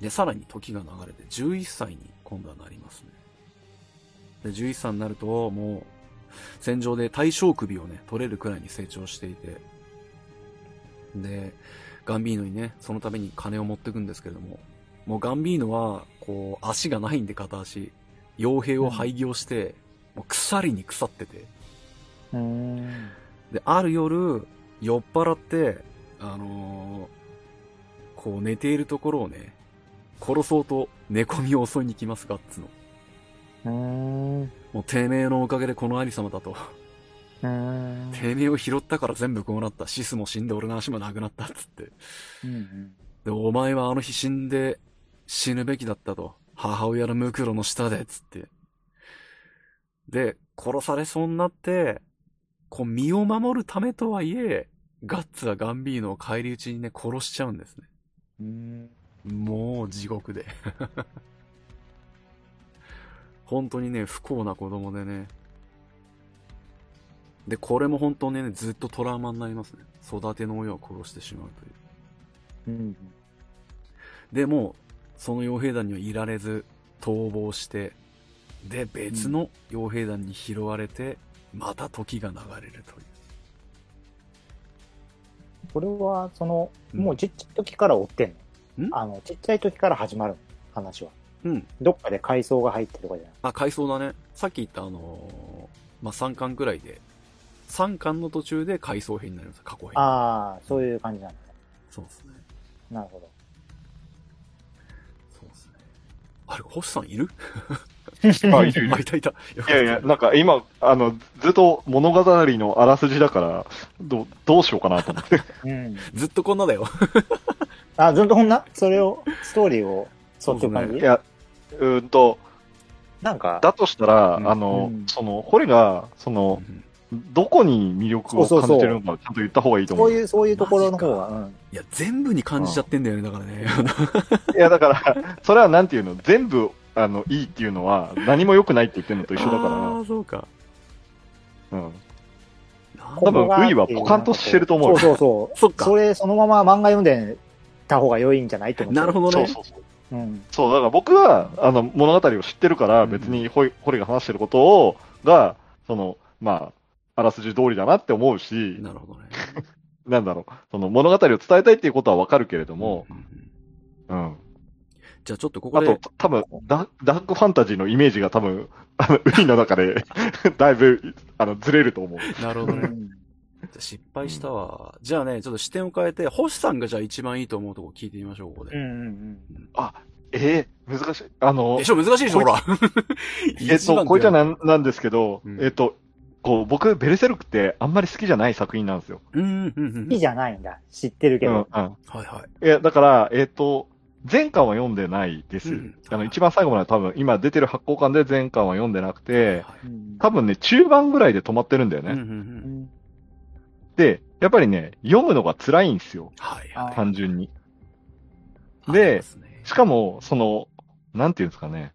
で、さらに時が流れて11歳に今度はなりますね。で、11歳になると、もう、戦場で大将首をね、取れるくらいに成長していて、で、ガンビーノにね、そのために金を持ってくんですけれども、もうガンビーノは、こう、足がないんで片足、傭兵を廃業して、もう腐りに腐ってて。で、ある夜、酔っ払って、あのーこう寝ているところをね、殺そうと寝込みを襲いに来ます、ガッツの。うーん。もうてめえのおかげでこのありさまだと。うーん。てめえを拾ったから全部こうなった。シスも死んで俺の足もなくなったっつって。うんで、お前はあの日死んで死ぬべきだったと。母親のムクロの下で、つって。で、殺されそうになって、こう身を守るためとはいえ、ガッツはガンビーノを返り討ちにね、殺しちゃうんですね。うん。うん。もう地獄で。本当にね、不幸な子供でね。で、これも本当にね、ずっとトラウマになりますね。育ての親を殺してしまうという。うん。でも、その傭兵団にはいられず、逃亡して、で、別の傭兵団に拾われて、また時が流れるという。これは、その、うんもうちっちゃい時から追ってんん？のあの、ちっちゃい時から始まるの話は。うん。どっかで階層が入ってるとかじゃない？あ、回想だね。さっき言ったあのーまあ、3巻くらいで、3巻の途中で回想編になります。過去編。ああ、そういう感じなんだね。そうですね。なるほど。そうですね。あれ、星さんいる？あ、いるい いたいた。いやいや、なんか今、あの、ずっと物語のあらすじだから、どう、どうしようかなと思って。うん。ずっとこんなだよ。あ、ずっとこんな？それを、ストーリーを、そうっていう感じ？いや、うーんと、なんか、だとしたら、うんあの、うんその、ホリが、その、どこに魅力を感じてるのか、ちゃんと言った方がいいと思。そうういう、そういうところの方が、うん。いや、全部に感じちゃってんだよね、だからね。いや、だから、それはなんていうの、全部、あの、いいっていうのは、何も良くないって言ってるのと一緒だあかあ、そうか。ら、うん。多分ここがウイはポカンとしてると思うそうそうそう。そっかそれ、そのまま漫画読んでた方が良いんじゃないって思って。なるほどね。そうそうそう。うん。そう、だから僕は、あの、物語を知ってるから、うん別にホイ、ホリが話してることを、が、その、まあ、あらすじ通りだなって思うし、なるほどね。なんだろう、その物語を伝えたいっていうことはわかるけれども、うん。じゃあちょっとここあでと、、多分ダダークファンタジーのイメージが多分、あの、ウイの中で、だいぶ、あの、ずれると思う。なるほどね。じゃあ失敗したわ。じゃあね、ちょっと視点を変えて、星さんがじゃあ一番いいと思うとこ聞いてみましょう、ここで。うんうんうん。ええ難しい。あので、しょ難しいでしょ、ほら。えっと、これじゃなんなんですけど、うんえっと、こう、僕、ベルセルクってあんまり好きじゃない作品なんですよ。うん、うん、うん。好きじゃないんだ。知ってるけうん、うど。ん。はいはい。いや、だから、えっ、と、前巻は読んでないです。うんあの、一番最後まで多分、今出てる発行巻で前巻は読んでなくて、多分ね、中盤ぐらいで止まってるんだよね。うん、うん、う。うんんで、やっぱりね、読むのが辛いんですよ。はいはい。単純に。あでねしかも、その、なんていうんですかね。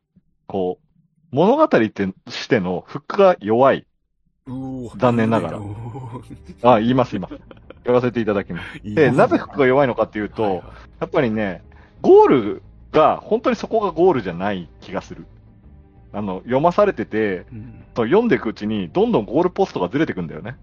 こう、物語ってしてのフックが弱い。残念ながら あ、言います、言います。言わせていただきます。ーで、なぜフックが弱いのかっていうと、はいはいやっぱりね、ゴールが、本当にそこがゴールじゃない気がする。あの、読まされてて、うんと読んでいくうちに、どんどんゴールポストがずれてくんだよね。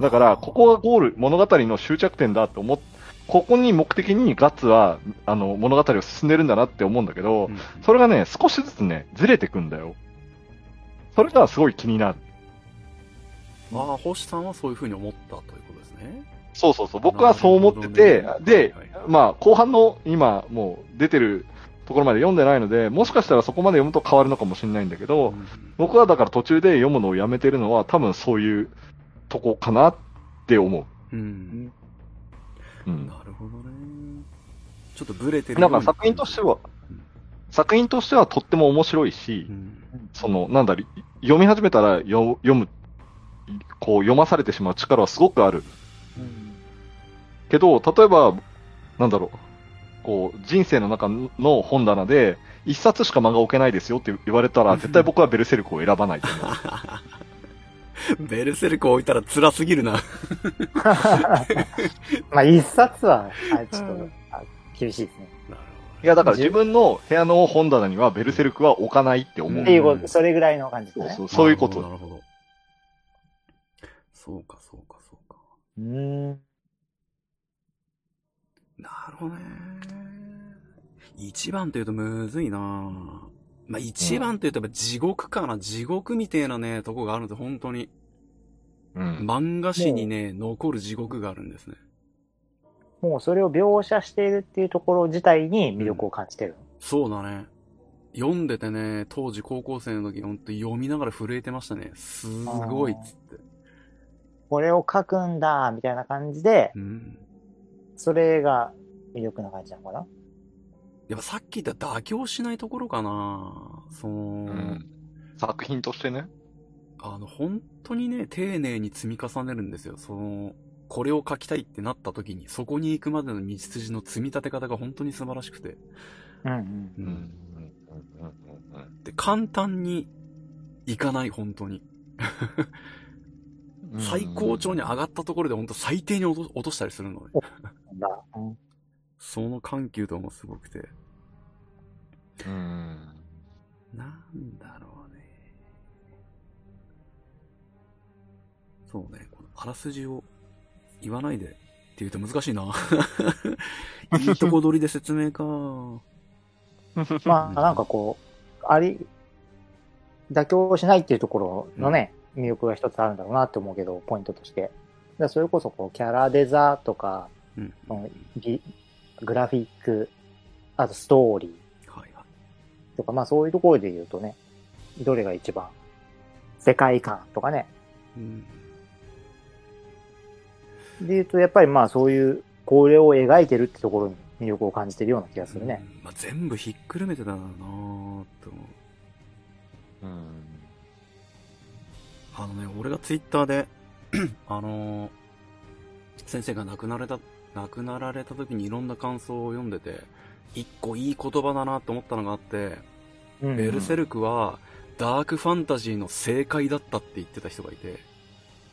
だから、ここがゴール、物語の終着点だって思っ、ここに目的にガッツは、あの、物語を進んでるんだなって思うんだけど、うんそれがね、少しずつね、ずれてくんだよ。それがすごい気になる。ああ、星さんはそういうふうに思ったということですね。そうそうそう。僕はそう思ってて、ねで、はいはいまあ、後半の今、もう出てるところまで読んでないので、もしかしたらそこまで読むと変わるのかもしれないんだけど、うん僕はだから途中で読むのをやめてるのは多分そういうとこかなって思う。うん。うん。なるほどね。ちょっとブレてるなんか作品としては、作品としてはとっても面白いしう、ん。その、なんだろ、読み始めたらよ読む、こう読まされてしまう力はすごくある。うんけど、例えば、なんだろう、こう、人生の中の本棚で、一冊しか漫画置けないですよって言われたら、絶対僕はベルセルクを選ばないと思う。ベルセルク置いたら辛すぎるな。まあ、一冊は、あちょっと、あ厳しいですね。いや、だから自分の部屋の本棚にはベルセルクは置かないって思う。うんっていうこと、それぐらいの感じですね。そうそう、そういうこと。なるほど。なるほどそうか、そうか、そうか。うーん。なるほどね。一番というとむずいなまあ、一番というとやっぱ地獄かな。地獄みたいなね、とこがあるんです本当に。うん。漫画史にね、残る地獄があるんですね。もうそれを描写しているっていうところ自体に魅力を感じてる。そうだね。読んでてね、当時高校生の時、ほんと読みながら震えてましたね。すごいっつって。これを書くんだ、みたいな感じで、うん。それが魅力な感じなのかなやっぱさっき言った妥協しないところかなその、うん。作品としてね。あの、本当にね、丁寧に積み重ねるんですよ。その、これを書きたいってなった時に、そこに行くまでの道筋の積み立て方が本当に素晴らしくて。うんうん。で、簡単にいかない、本当に。うん。最高潮に上がったところで本当最低に落と落としたりするのね。その緩急度もすごくて。うん。なんだろうね。そうね、このあらすじを言わないでって言うと難しいな。いいとこ取りで説明か。まあ、なんかこう、あり、妥協しないっていうところのね、魅力が一つあるんだろうなって思うけど、ポイントとして。それこそこう、キャラデザとか、うん。グラフィック、あとストーリーはいはい。とか、まあそういうところで言うとね、どれが一番、世界観とかね、うん。で言うと、やっぱりまあそういう、これを描いてるってところに魅力を感じてるような気がするね。うんまあ、全部ひっくるめてだなと思う。うん。あのね、俺がツイッターで、あのー先生が亡くなられた、亡くなられた時にいろんな感想を読んでて、一個いい言葉だなと思ったのがあって、うんベルセルクはダークファンタジーの正解だったって言ってた人がいて、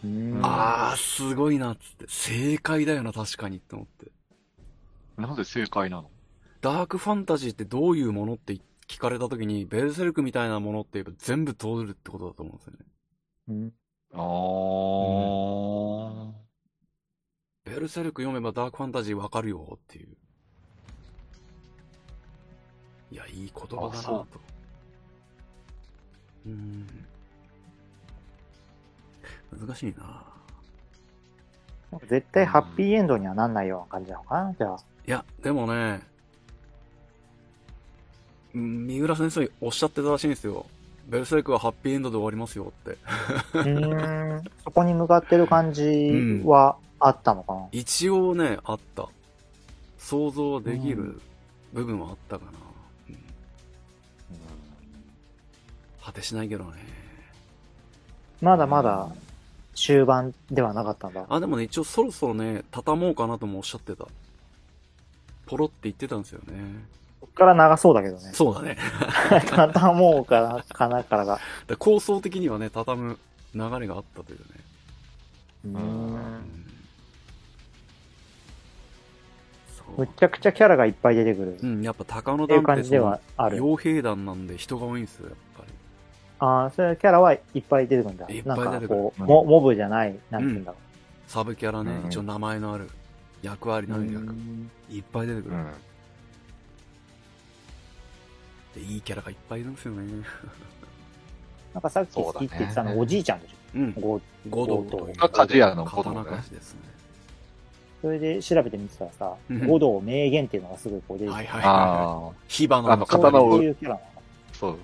うんあー、すごいなっつって、正解だよな、確かにって思って。なぜ正解なの？ダークファンタジーってどういうものって聞かれた時に、ベルセルクみたいなものって言えば全部通るってことだと思うんですよね。うんああ。ベルセルク読めばダークファンタジーわかるよっていう。いや、いい言葉だなと。うーん。難しいな絶対ハッピーエンドにはなんないような感じなのかなじゃあ。いや、でもね、うん三浦先生おっしゃってたらしいんですよ。ベルセルクはハッピーエンドで終わりますよって。うーん。そこに向かってる感じはあったのかな、一応ね、あった。想像できる部分はあったかな。うん果てしないけどね。まだまだ終盤ではなかったんだ。あ、でもね、一応そろそろね、畳もうかなともおっしゃってた。ポロって言ってたんですよね。こっから長そうだけどね。そうだね。畳もうかな、かなからが。で構想的にはね、畳む流れがあったというね。うんむちゃくちゃキャラがいっぱい出てくる。っうん、やっぱ高野ていう団って感じではある。傭兵団なんで人が多いんですよ、やっぱり。ああ、それキャラはいっぱい出てくるんだ。いっなんかぱい出てくるこう、うんモモブじゃない、なんて言うんだろサブキャラね、うん一応名前のある、役割う。のある役、うんいっぱい出てくる、うん。で。いいキャラがいっぱいいるんですよね。なんかさっき好きって言ってたの、おじいちゃんでしうんょ。。ゴ五道ゴというが鍛冶屋の子刀供ね鍛冶ですね。それで調べてみてたらさ、うん五道名言っていうのがすごいこう出てきてはいはいはいはああ。い。火花あの刀をそういうキャラなのそう。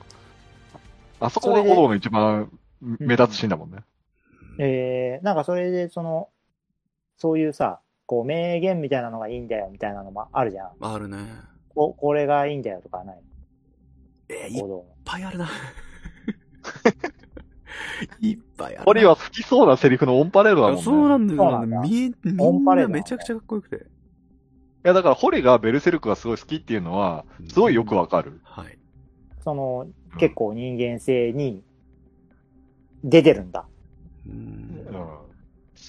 あそこが炎の一番目立つシーンだもんね。えー、なんかそれでその、そういうさ、こう名言みたいなのがいいんだよみたいなのもあるじゃん。あるね。ここれがいいんだよとかないえーいっ。ぱいあるな。いっぱいあるな。堀は好きそうなセリフのオンパレードだもんね。そうなんだよ。そうなんだみみんオンパレードなめちゃくちゃかっこよくて。いや、だから、ホリがベルセルクがすごい好きっていうのは、すごいよくわかる。はい。その、結構人間性に出てるんだ。ううん。ん好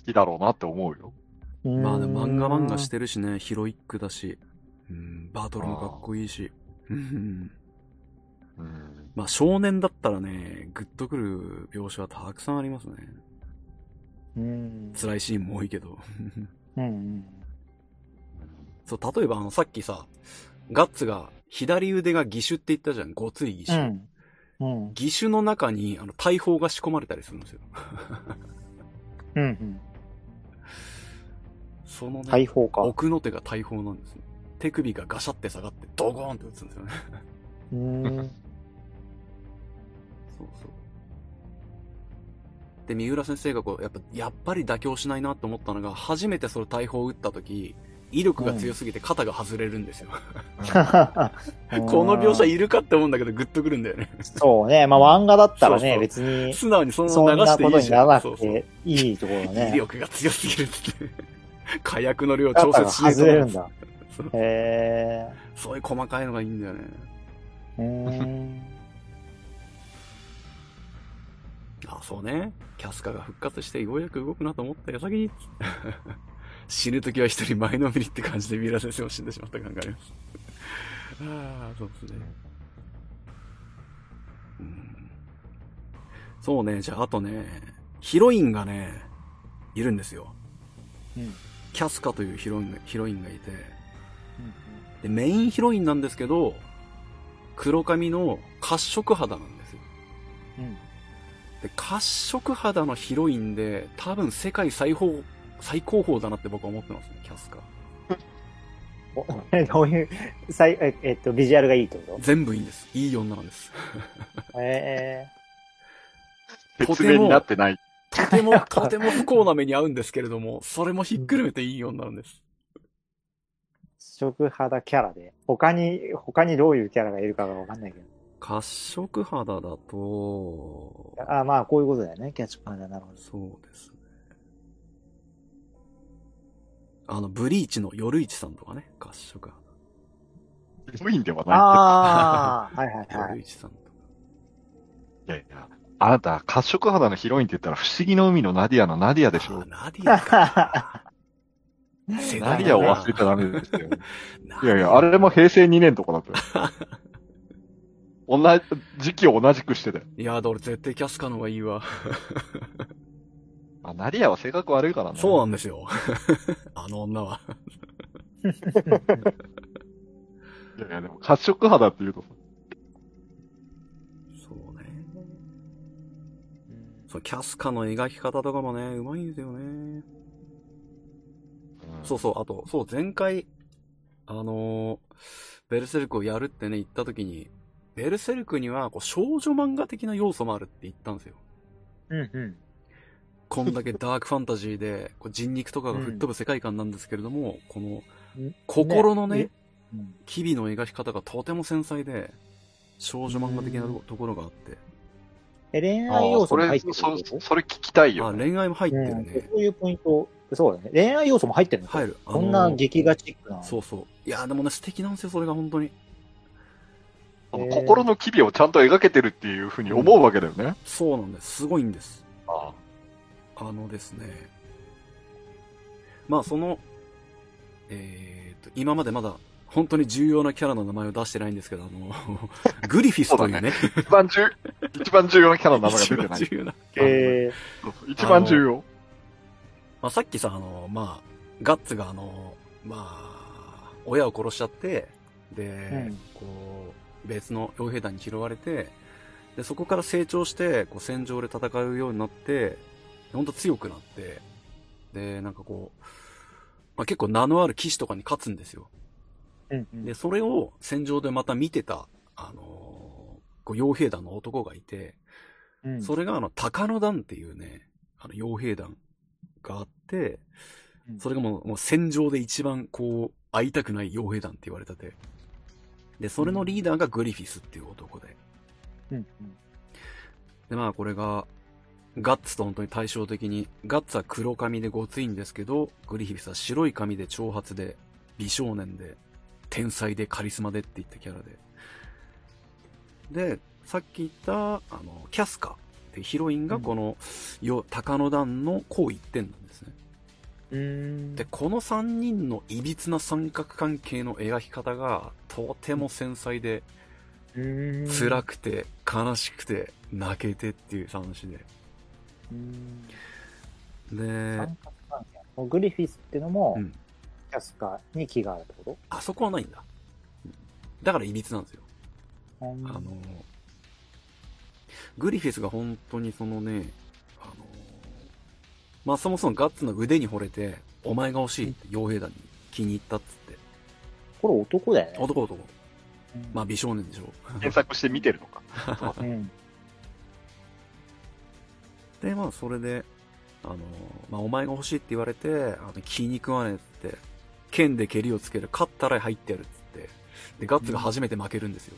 きだろうなって思うよ。まあね、漫画漫画ししてるしね、ヒロイックだし、うん、バトルもかっこいいし。うんうん。まあ少年だったらね、グッとくる描写はたくさんありますね。うん。辛いシーンも多いけど。うんうん。そう、例えばあの、さっきさ、ガッツが、左腕が義手って言ったじゃん。ごつい義手。うん。うん。義手の中に、あの、大砲が仕込まれたりするんですよ。うん。うん。そのね、大砲か。う奥の手が大砲なんですよ。手首がガシャって下がって、ドゴーンって撃つんですよね。ーん。そうそう。で、三浦先生がこう、やっぱ、やっぱり妥協しないなと思ったのが、初めてその大砲を撃った時、威力が強すぎて肩が外れるんですよ。この描写いるかって思うんだけど、グッとくるんだよね。そうね。まあ漫画だったらね、そうそう別に、素直にその流していなこといじゃん。にならなくていいところだ威ね。力が強すぎるって。火薬の量調節しないと外れるんだ。そうへそういう細かいのがいいんだよね。え。うーん。あ、そうね。キャスカが復活してようやく動くなと思った矢先に、死ぬ時は一人前のめりって感じで三浦先生も死んでしまった感があります。ああ、そうですね。うんそうね、じゃああとね、ヒロインがね、いるんですよ。うんキャスカというヒロインがヒロインがいて、で、メインヒロインなんですけど、黒髪の褐色肌なんです。で、褐色肌のヒロインで、多分世界最高、最高峰だなって僕は思ってますね、キャスカ。お どういう、さいええっと、ビジュアルがいいってこ全部いいんです。いい女なんです。とえ説明になってない。とても、とても不幸な目に遭うんですけれども、それもひっくるめていい女なんです。ー、食肌キャラで。他に、他にどういうキャラがいるかがわかんないけ褐色肌だと、ど。あまあ、こういうことだよね。キャッチパンダ、なるほど。そうですね。あの、ブリーチの夜市さんとかね、褐色肌。ヒロインではないああ、はいはいは夜い。市さんとか。いやいや、あなた、褐色肌のヒロインって言ったら、不思議の海のナディアのナディアでしょあ。ナディアか。世 ナディアを忘れちゃダメですよ。いやいや、あれも平成2年とかだったよ。同じ、時期を同じくしてたよ。いや、だ俺絶対キャスカの方がいいわ。あ、ナディアは性格悪いからな。そうなんですよ。あの女は。いやいや、でも、褐色肌って言うとさ、そうね。そう、キャスカの描き方とかもね、うまいんですよね。うんそうそう、あと、そう、前回、あのーベルセルクをやるってね、言った時に、ベルセルクには、こう、少女漫画的な要素もあるって言ったんですよ。うんうん。こんだけダークファンタジーで、こう人肉とかが吹っ飛ぶ世界観なんですけれども、この、心のね、うん機微の描き方がとても繊細で、少女漫画的なうんところがあって、え恋あ愛要あ、それ素も入ってる、そ、それ聞きたいあ、よ。恋愛も入ってるうんね。そういうポイント、そうだね。恋愛要素も入ってるの？入る。こんな劇画チックな。そうそう。いや、でもね、素敵なんですよ、それが本当に。心の機微をちゃんと描けてるっていうふうに思うわけだよね。そうなんです。すごいんです。ああのですね。まあ、その、えーと、今までまだ、本当に重要なキャラの名前を出してないんですけど、あの、グリフィスというね、一番重、一番重要なキャラの名前が一出て ない。番重要な。えそうそう一番重要。まあ、さっきさ、あの、まあ、ガッツがあの、まあ、親を殺しちゃって、で、うんこう、別の傭兵団に拾われて、で、そこから成長して、こう、戦場で戦うようになって、ほんと強くなって、で、なんかこう、まあ、結構名のある騎士とかに勝つんですよ。ーうんうん。で、それを戦場でまた見てた、あのーこう、傭兵団の男がいて、うん。それがあの、鷹野団っていうね、あの、傭兵団があってう、ん。それがもう、もう戦場で一番こう、会いたくない傭兵団って言われてて、で、それのリーダーがグリフィスっていう男で、うんうんで、まあこれが、ガッツと本当に対照的に、ガッツは黒髪でごついんですけど、グリフィスは白い髪で長髪で、美少年で、天才でカリスマでっていったキャラで。で、さっき言った、あの、キャスカってヒロインがこの、よ、高野団のこう一点なんですね。で、この3人の歪な三角関係の描き方が、とても繊細で、辛くて、悲しくて、泣けてっていう話で。でグリフィスってのも、うん。キャスカに気があるってこあそこはないんだ。うん。だから歪なんですよ。とああの、グリフィスが本当にそのね、まあそもそもガッツの腕に惚れて、お前が欲しいって傭兵団に気に入ったっつって。これ男だよね。男男。うんまあ美少年でしょ。検索して見てるのか。うん。で、まあそれで、あの、まあお前が欲しいって言われて、あの気に食わねえって、剣で蹴りをつける、勝ったら入ってやるっつって。で、ガッツが初めて負けるんですよ。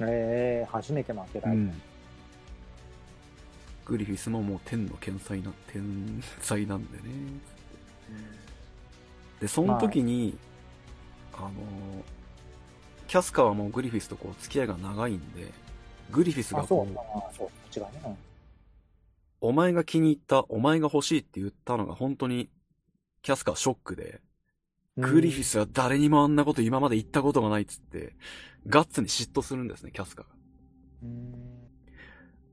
えー、初めて負けられた。グリフィスももう天の天才な、天才なんでね。で、その時に、あの、キャスカはもうグリフィスとこう付き合いが長いんで、グリフィスがあ、そこう、う、あそう、こっちがね。お前が気に入った、お前が欲しいって言ったのが本当に、キャスカはショックで、うんグリフィスは誰にもあんなこと今まで言ったことがないっつって、ガッツに嫉妬するんですね、キャスカが。うん。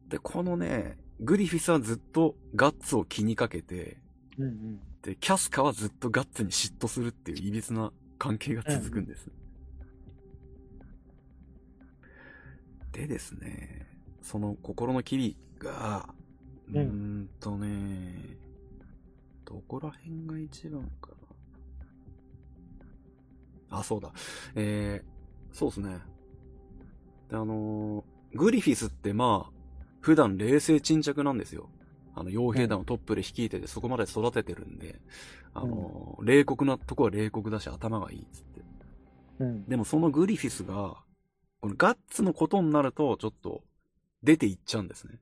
で、このね、グリフィスはずっとガッツを気にかけて、うんうん。で、キャスカはずっとガッツに嫉妬するっていう歪な関係が続くんです。でですね、その心の機微が、ううんーんとね、どこら辺が一番かな。あ、そうだ。えー、そうですね。で、あのーグリフィスってまあ、普段冷静沈着なんですよ。あの、傭兵団をトップで率いてて、そこまで育ててるんで、あのー冷酷なとこは冷酷だし頭がいいっつって。うん。でもそのグリフィスが、このガッツのことになると、ちょっと、出ていっちゃうんですね。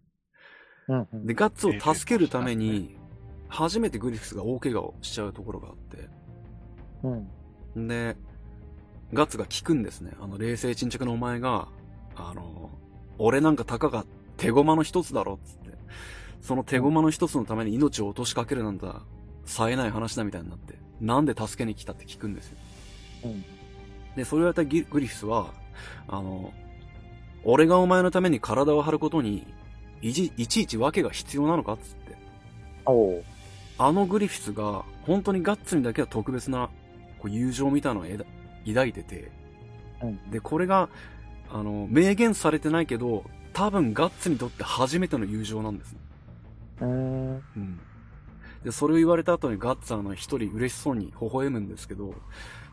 うんうん。で、ガッツを助けるために、初めてグリフィスが大怪我をしちゃうところがあって、うん。で、ガッツが聞くんですね。あの、冷静沈着のお前が、あの、俺なんかたかが手駒の一つだろ、つって。その手駒の一つのために命を落としかけるなんだ、冴えない話だみたいになって、なんで助けに来たって聞くんですよ。うん。で、それをやったギグリフィスは、あの、俺がお前のために体を張ることに、いちいちいち訳が必要なのかっつって。おう。あのグリフィスが、本当にガッツにだけは特別な、こう友情みたいなのを抱いてて、うん。で、これが、あの、明言されてないけど、多分ガッツにとって初めての友情なんですね。うーん。うん。で、それを言われた後にガッツはあの一人嬉しそうに微笑むんですけど、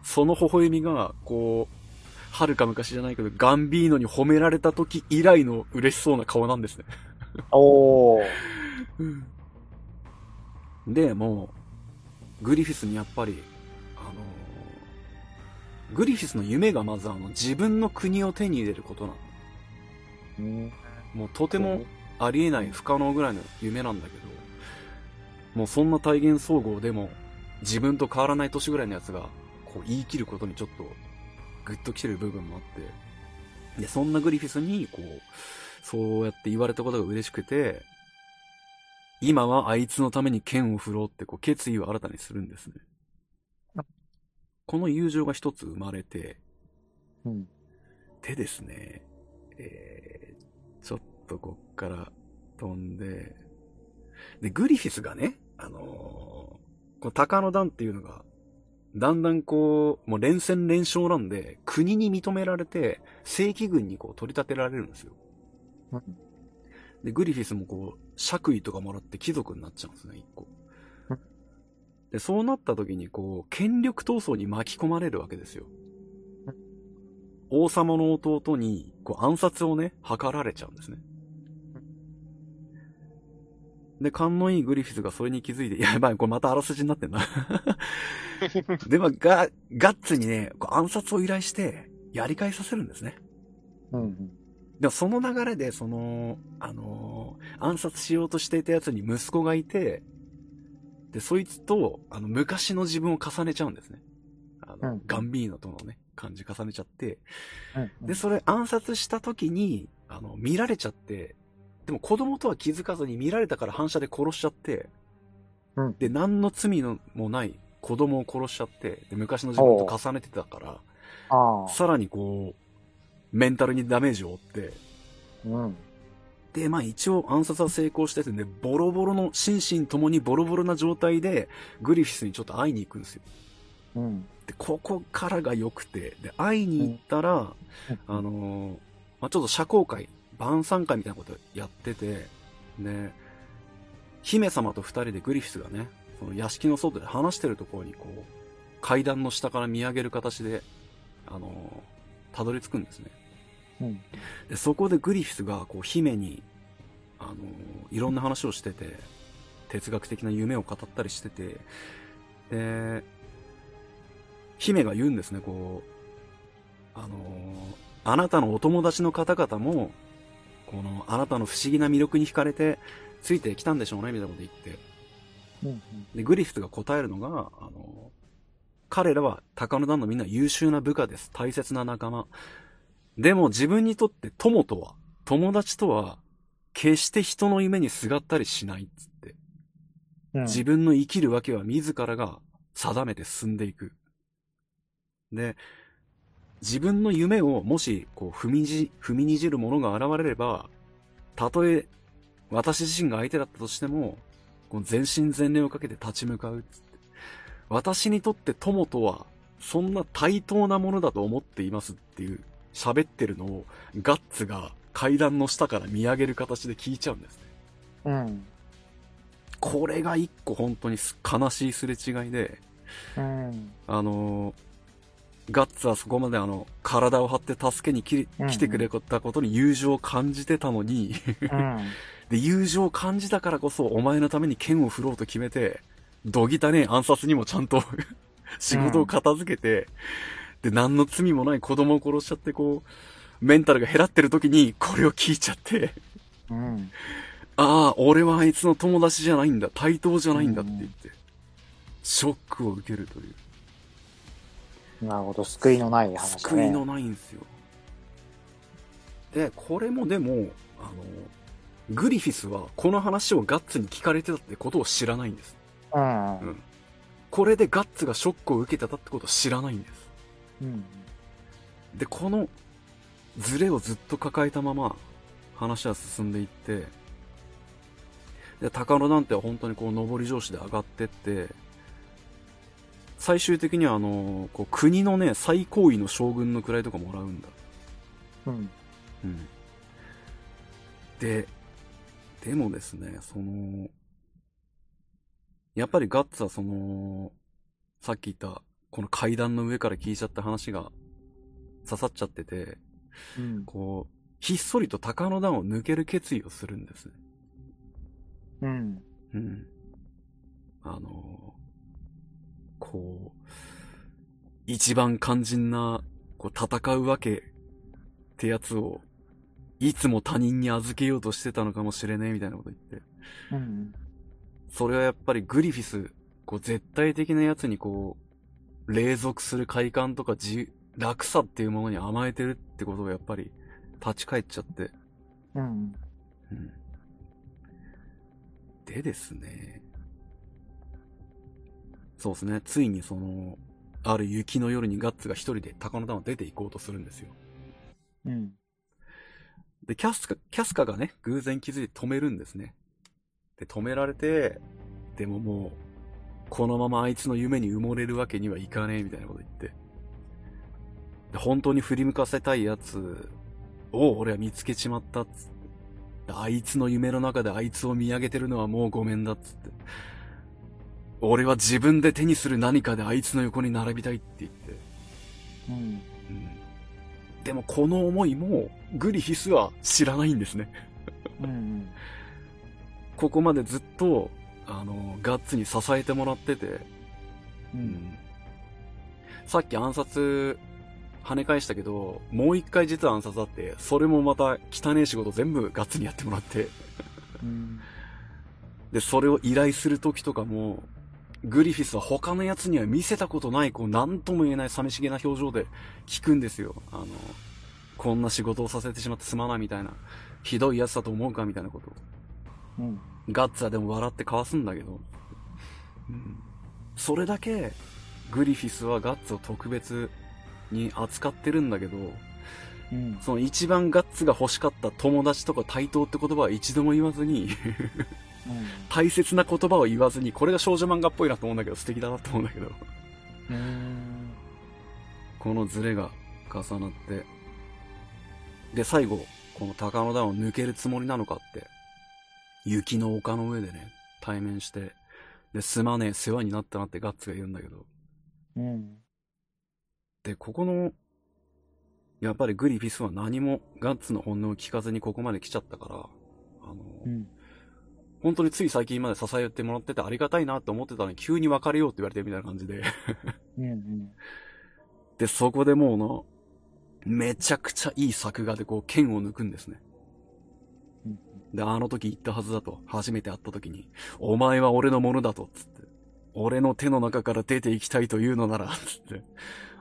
その微笑みが、こう、遥か昔じゃないけど、ガンビーノに褒められた時以来の嬉しそうな顔なんですね。おー。で、もう、グリフィスにやっぱり、あのーグリフィスの夢がまずあの、自分の国を手に入れることなの。うん。もうとてもありえない不可能ぐらいの夢なんだけど、もうそんな体現総合でも、自分と変わらない年ぐらいのやつが、こう言い切ることにちょっと、グッと来てる部分もあって、で、そんなグリフィスに、こう、そうやって言われたことが嬉しくて、今はあいつのために剣を振ろうってこう決意を新たにするんですね。この友情が一つ生まれて、うん。でですね、えー、とこっから飛んで、で、グリフィスがね、あのーこの鷹の段っていうのが、だんだんこう、もう連戦連勝なんで、国に認められて、正規軍にこう取り立てられるんですよ。うんで、グリフィスもこう、爵位とかもらって貴族になっちゃうんですね、一個うん。で、そうなった時にこう、権力闘争に巻き込まれるわけですよ。王様の弟に、こう、暗殺をね、図られちゃうんですね。で、勘のいいグリフィスがそれに気づいて、やばい、これまたあらすじになってんな。で、まあ、ガ、ガッツにね、暗殺を依頼して、やり返させるんですね。うん。でもその流れで、その、あのー暗殺しようとしていたやつに息子がいて、で、そいつと、あの、昔の自分を重ねちゃうんですね。あの、うんガンビーノとのね、感じ重ねちゃって、うん。で、それ暗殺した時に、あの、見られちゃって、でも子供とは気づかずに見られたから反射で殺しちゃって、うんで、何の罪のもない子供を殺しちゃって、で、昔の自分と重ねてたから。さらにこう、メンタルにダメージを負って、うん。で、まあ一応暗殺は成功しててね、ボロボロの、心身ともにボロボロな状態で、グリフィスにちょっと会いに行くんですよ。うん。で、ここからが良くて、で、会いに行ったら、あのーまあ、ちょっと社交会、晩餐会みたいなことやってて、で、姫様と二人でグリフィスがね、その屋敷の外で話してるところにこう、階段の下から見上げる形で、あのーたどり着くんですね。うん。で、そこでグリフィスが、こう、姫に、あのーいろんな話をしてて、哲学的な夢を語ったりしてて、で、姫が言うんですね、こう、あのーあなたのお友達の方々も、この、あなたの不思議な魅力に惹かれて、ついてきたんでしょうね、みたいなこと言って。うん。で、グリフィスが答えるのが、あの、彼らは高野団のみんな優秀な部下です。大切な仲間。でも自分にとって友とは、友達とは、決して人の夢にすがったりしないっつって。うん。自分の生きるわけは自らが定めて進んでいく。で、自分の夢をもし、こう、踏みじ、踏みにじるものが現れれば、たとえ、私自身が相手だったとしても、こう全身全霊をかけて立ち向かうっつって。私にとって友とは、そんな対等なものだと思っていますっていう、喋ってるのを、ガッツが階段の下から見上げる形で聞いちゃうんですね。うん。これが一個本当にす悲しいすれ違いで、うん。あのーガッツはそこまであの、体を張って助けに来てくれたことに友情を感じてたのに、うん。で、友情を感じたからこそ、お前のために剣を振ろうと決めて、どぎたねえ暗殺にもちゃんと 仕事を片付けて、で、何の罪もない子供を殺しちゃって、こう、メンタルが減らってる時に、これを聞いちゃって、うん。ああ、俺はあいつの友達じゃないんだ、対等じゃないんだって言って、ショックを受けるという。なるほど。救いのない話だね。救いのないんですよ。で、これもでも、あの、グリフィスはこの話をガッツに聞かれてたってことを知らないんです。うん。うんこれでガッツがショックを受けてたってことを知らないんです。うん。で、このズレをずっと抱えたまま話は進んでいって、で、高野なんては本当にこう上り調子で上がってって、最終的にはあの、こう国のね、最高位の将軍の位とかもらうんだ。うん。うん。で、でもですね、その、やっぱりガッツはその、さっき言った、この階段の上から聞いちゃった話が刺さっちゃってて、うん。こう、ひっそりと高野段を抜ける決意をするんですね。うん。うん。あの、こう、一番肝心な、こう、戦うわけってやつを、いつも他人に預けようとしてたのかもしれねえみたいなこと言って。うん。それはやっぱりグリフィス、こう、絶対的なやつにこう、隷属する快感とか自、楽さっていうものに甘えてるってことがやっぱり立ち返っちゃって。うん。うん。でですね。そうですね。ついにその、ある雪の夜にガッツが一人で高野段を出て行こうとするんですよ。うん。で、キャスカ、キャスカがね、偶然気づいて止めるんですね。で、止められて、でももう、このままあいつの夢に埋もれるわけにはいかねえみたいなこと言って。で、本当に振り向かせたいやつを俺は見つけちまったっつって。であいつの夢の中であいつを見上げてるのはもうごめんだっつって。俺は自分で手にする何かであいつの横に並びたいって言って。うん。うんでもこの思いもグリフィスは知らないんですね。うん。ここまでずっと、あの、ガッツに支えてもらってて、う。うんさっき暗殺跳ね返したけど、もう一回実は暗殺あって、それもまた汚ねえ仕事全部ガッツにやってもらって、うん。で、それを依頼する時とかも、グリフィスは他の奴には見せたことない、こう、なんとも言えない寂しげな表情で聞くんですよ。あの、こんな仕事をさせてしまってすまないみたいな、ひどい奴だと思うかみたいなことを。うん。ガッツはでも笑ってかわすんだけど、うん、それだけグリフィスはガッツを特別に扱ってるんだけど、うん。その一番ガッツが欲しかった友達とか対等って言葉は一度も言わずに、大切な言葉を言わずに、これが少女漫画っぽいなと思うんだけど、素敵だなと思うんだけど、うん。このズレが重なって、で、最後、この高野段を抜けるつもりなのかって、雪の丘の上でね、対面して、で、すまねえ、世話になったなってガッツが言うんだけど、うん。で、ここの、やっぱりグリフィスは何もガッツの本音を聞かずにここまで来ちゃったから、あの、うん。本当につい最近まで支えてもらっててありがたいなって思ってたのに急に別れようって言われてるみたいな感じで。うん。うん。で、そこでもうな、めちゃくちゃいい作画でこう剣を抜くんですね。うんで、あの時言ったはずだと、初めて会った時に、お前は俺のものだと、つって。俺の手の中から出ていきたいというのなら、つって。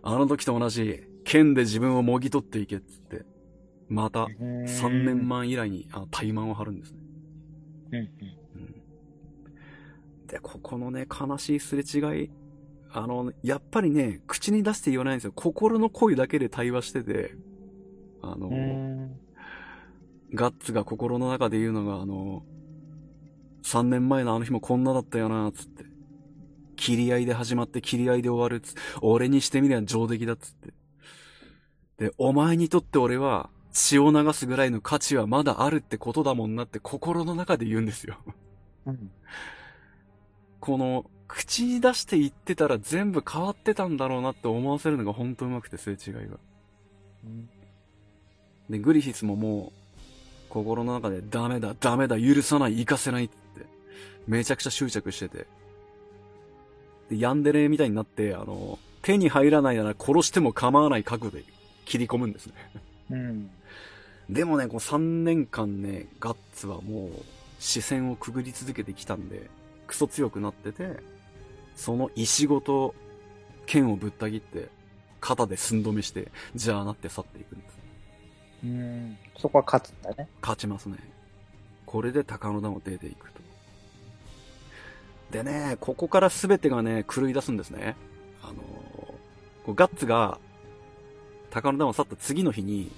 あの時と同じ、剣で自分をもぎ取っていけ、つって。また、3年前以来に、あ怠慢を張るんですね。うん。うんで、ここのね、悲しいすれ違い。あの、やっぱりね、口に出して言わないんですよ。心の声だけで対話してて、あの。ガッツが心の中で言うのが、あの、3年前のあの日もこんなだったよな、つって。切り合いで始まって切り合いで終わるつ。俺にしてみりゃ上出来だっつって。で、お前にとって俺は血を流すぐらいの価値はまだあるってことだもんなって心の中で言うんですよ。うん。この、口に出して言ってたら全部変わってたんだろうなって思わせるのが本当うまくて、すれ違いが。で、グリフィスももう、心の中でダメだ、ダメだ、許さない、行かせないって、めちゃくちゃ執着してて。で、ヤンデレみたいになって、あの、手に入らないなら殺しても構わない覚悟で切り込むんですね。うん。でもね、こう3年間ね、ガッツはもう、視線をくぐり続けてきたんで、クソ強くなってて、その石ごと、剣をぶった切って、肩で寸止めして、じゃあなって去っていくんです。うん。そこは勝つんだね。勝ちますね。これで高野田も出ていくと。でね、ここから全てがね、狂い出すんですね。あのーガッツが、高野田を去った次の日に、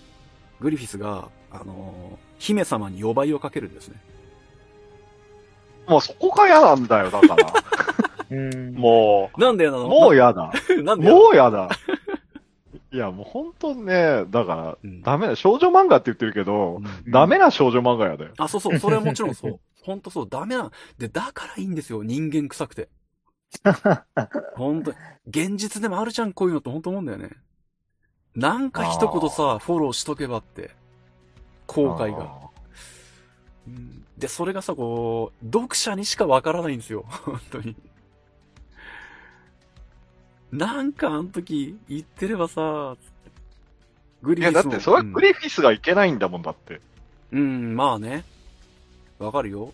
グリフィスが、あのー姫様に呼ばいをかけるんですね。もうそこが嫌なんだよ、だから。うん。もなんでなの？う、もう嫌だ。なんでもう嫌だ。いや、もう本当ね、だから、うんダメだ。少女漫画って言ってるけど、ダメな少女漫画やだよ。あ、そうそう、それはもちろんそう。ほんとそう、ダメな。で、だからいいんですよ、人間臭くて。ほんと、現実でもあるじゃん、こういうのってほんと思うんだよね。なんか一言さ、フォローしとけばって。後悔が。うんで、それがさ、こう、読者にしかわからないんですよ。本当に。なんかあの時言ってればさ、グいや、リフィスもだって、それはグリフィスがいけないんだもんだって。うん、うんまあね。わかるよ。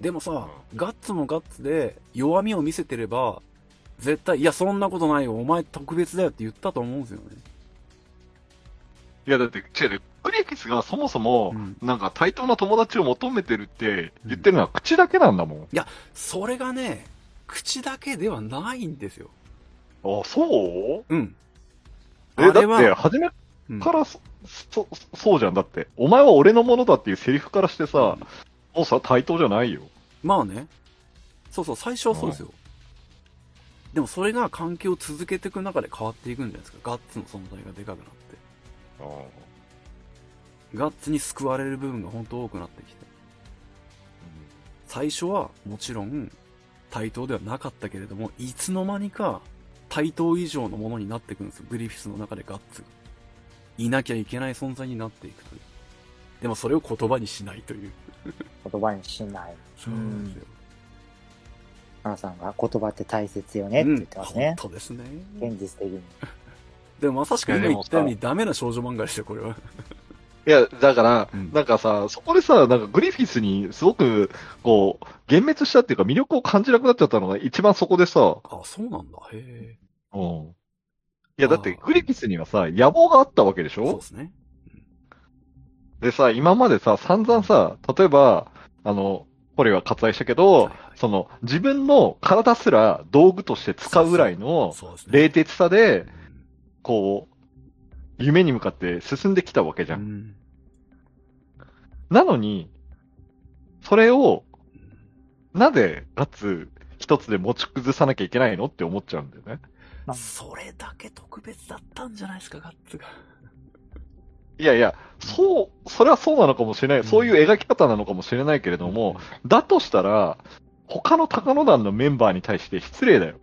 でもさ、ガッツもガッツで弱みを見せてれば、絶対、いや、そんなことないよ。お前特別だよって言ったと思うんですよね。いや、だって、違うよグリフィスがそもそも、うんなんか対等な友達を求めてるって言ってるのは口だけなんだもん。それがね、口だけではないんですよ。あ、そう？うん。え、だって、初めうんからそ、そ、そうじゃん。だって、お前は俺のものだっていうセリフからしてさ、うんもうさ、対等じゃないよ。まあね。そうそう、最初はそうですよ。でもそれが関係を続けていく中で変わっていくんじゃないですか。ガッツの存在がでかくなって。ガッツに救われる部分が本当多くなってきて。最初はもちろん対等ではなかったけれども、いつの間にか対等以上のものになっていくんですよ。グリフィスの中でガッツが。いなきゃいけない存在になっていくという。でもそれを言葉にしないという。言葉にしない。そうなんですよ。花さんが言葉って大切よねって言ってますね。うん、本当ですね。現実的に。でもまさしく今言ったようにダメな少女漫画ですよ、これは。いや、だから、うんなんかさ、そこでさ、なんかグリフィスにすごく、こう、幻滅したっていうか魅力を感じなくなっちゃったのが一番そこでさ、あ、そうなんだ。へえ。うん。いや、だってグリフィスにはさ、野望があったわけでしょ？そうですね。でさ、今までさ、散々さ、例えば、あの、これは割愛したけど、はいはいその、自分の体すら道具として使うぐらいの、そうですね。冷徹さで、こう、夢に向かって進んできたわけじゃ。うんん。なのに、それを、なぜ、ガッツ一つで持ち崩さなきゃいけないのって思っちゃうんだよね。あそれだけ特別だったんじゃないですか、ガッツが。いやいや、そう、それはそうなのかもしれない。うんそういう描き方なのかもしれないけれども、だとしたら、他の高野団のメンバーに対して失礼だよ。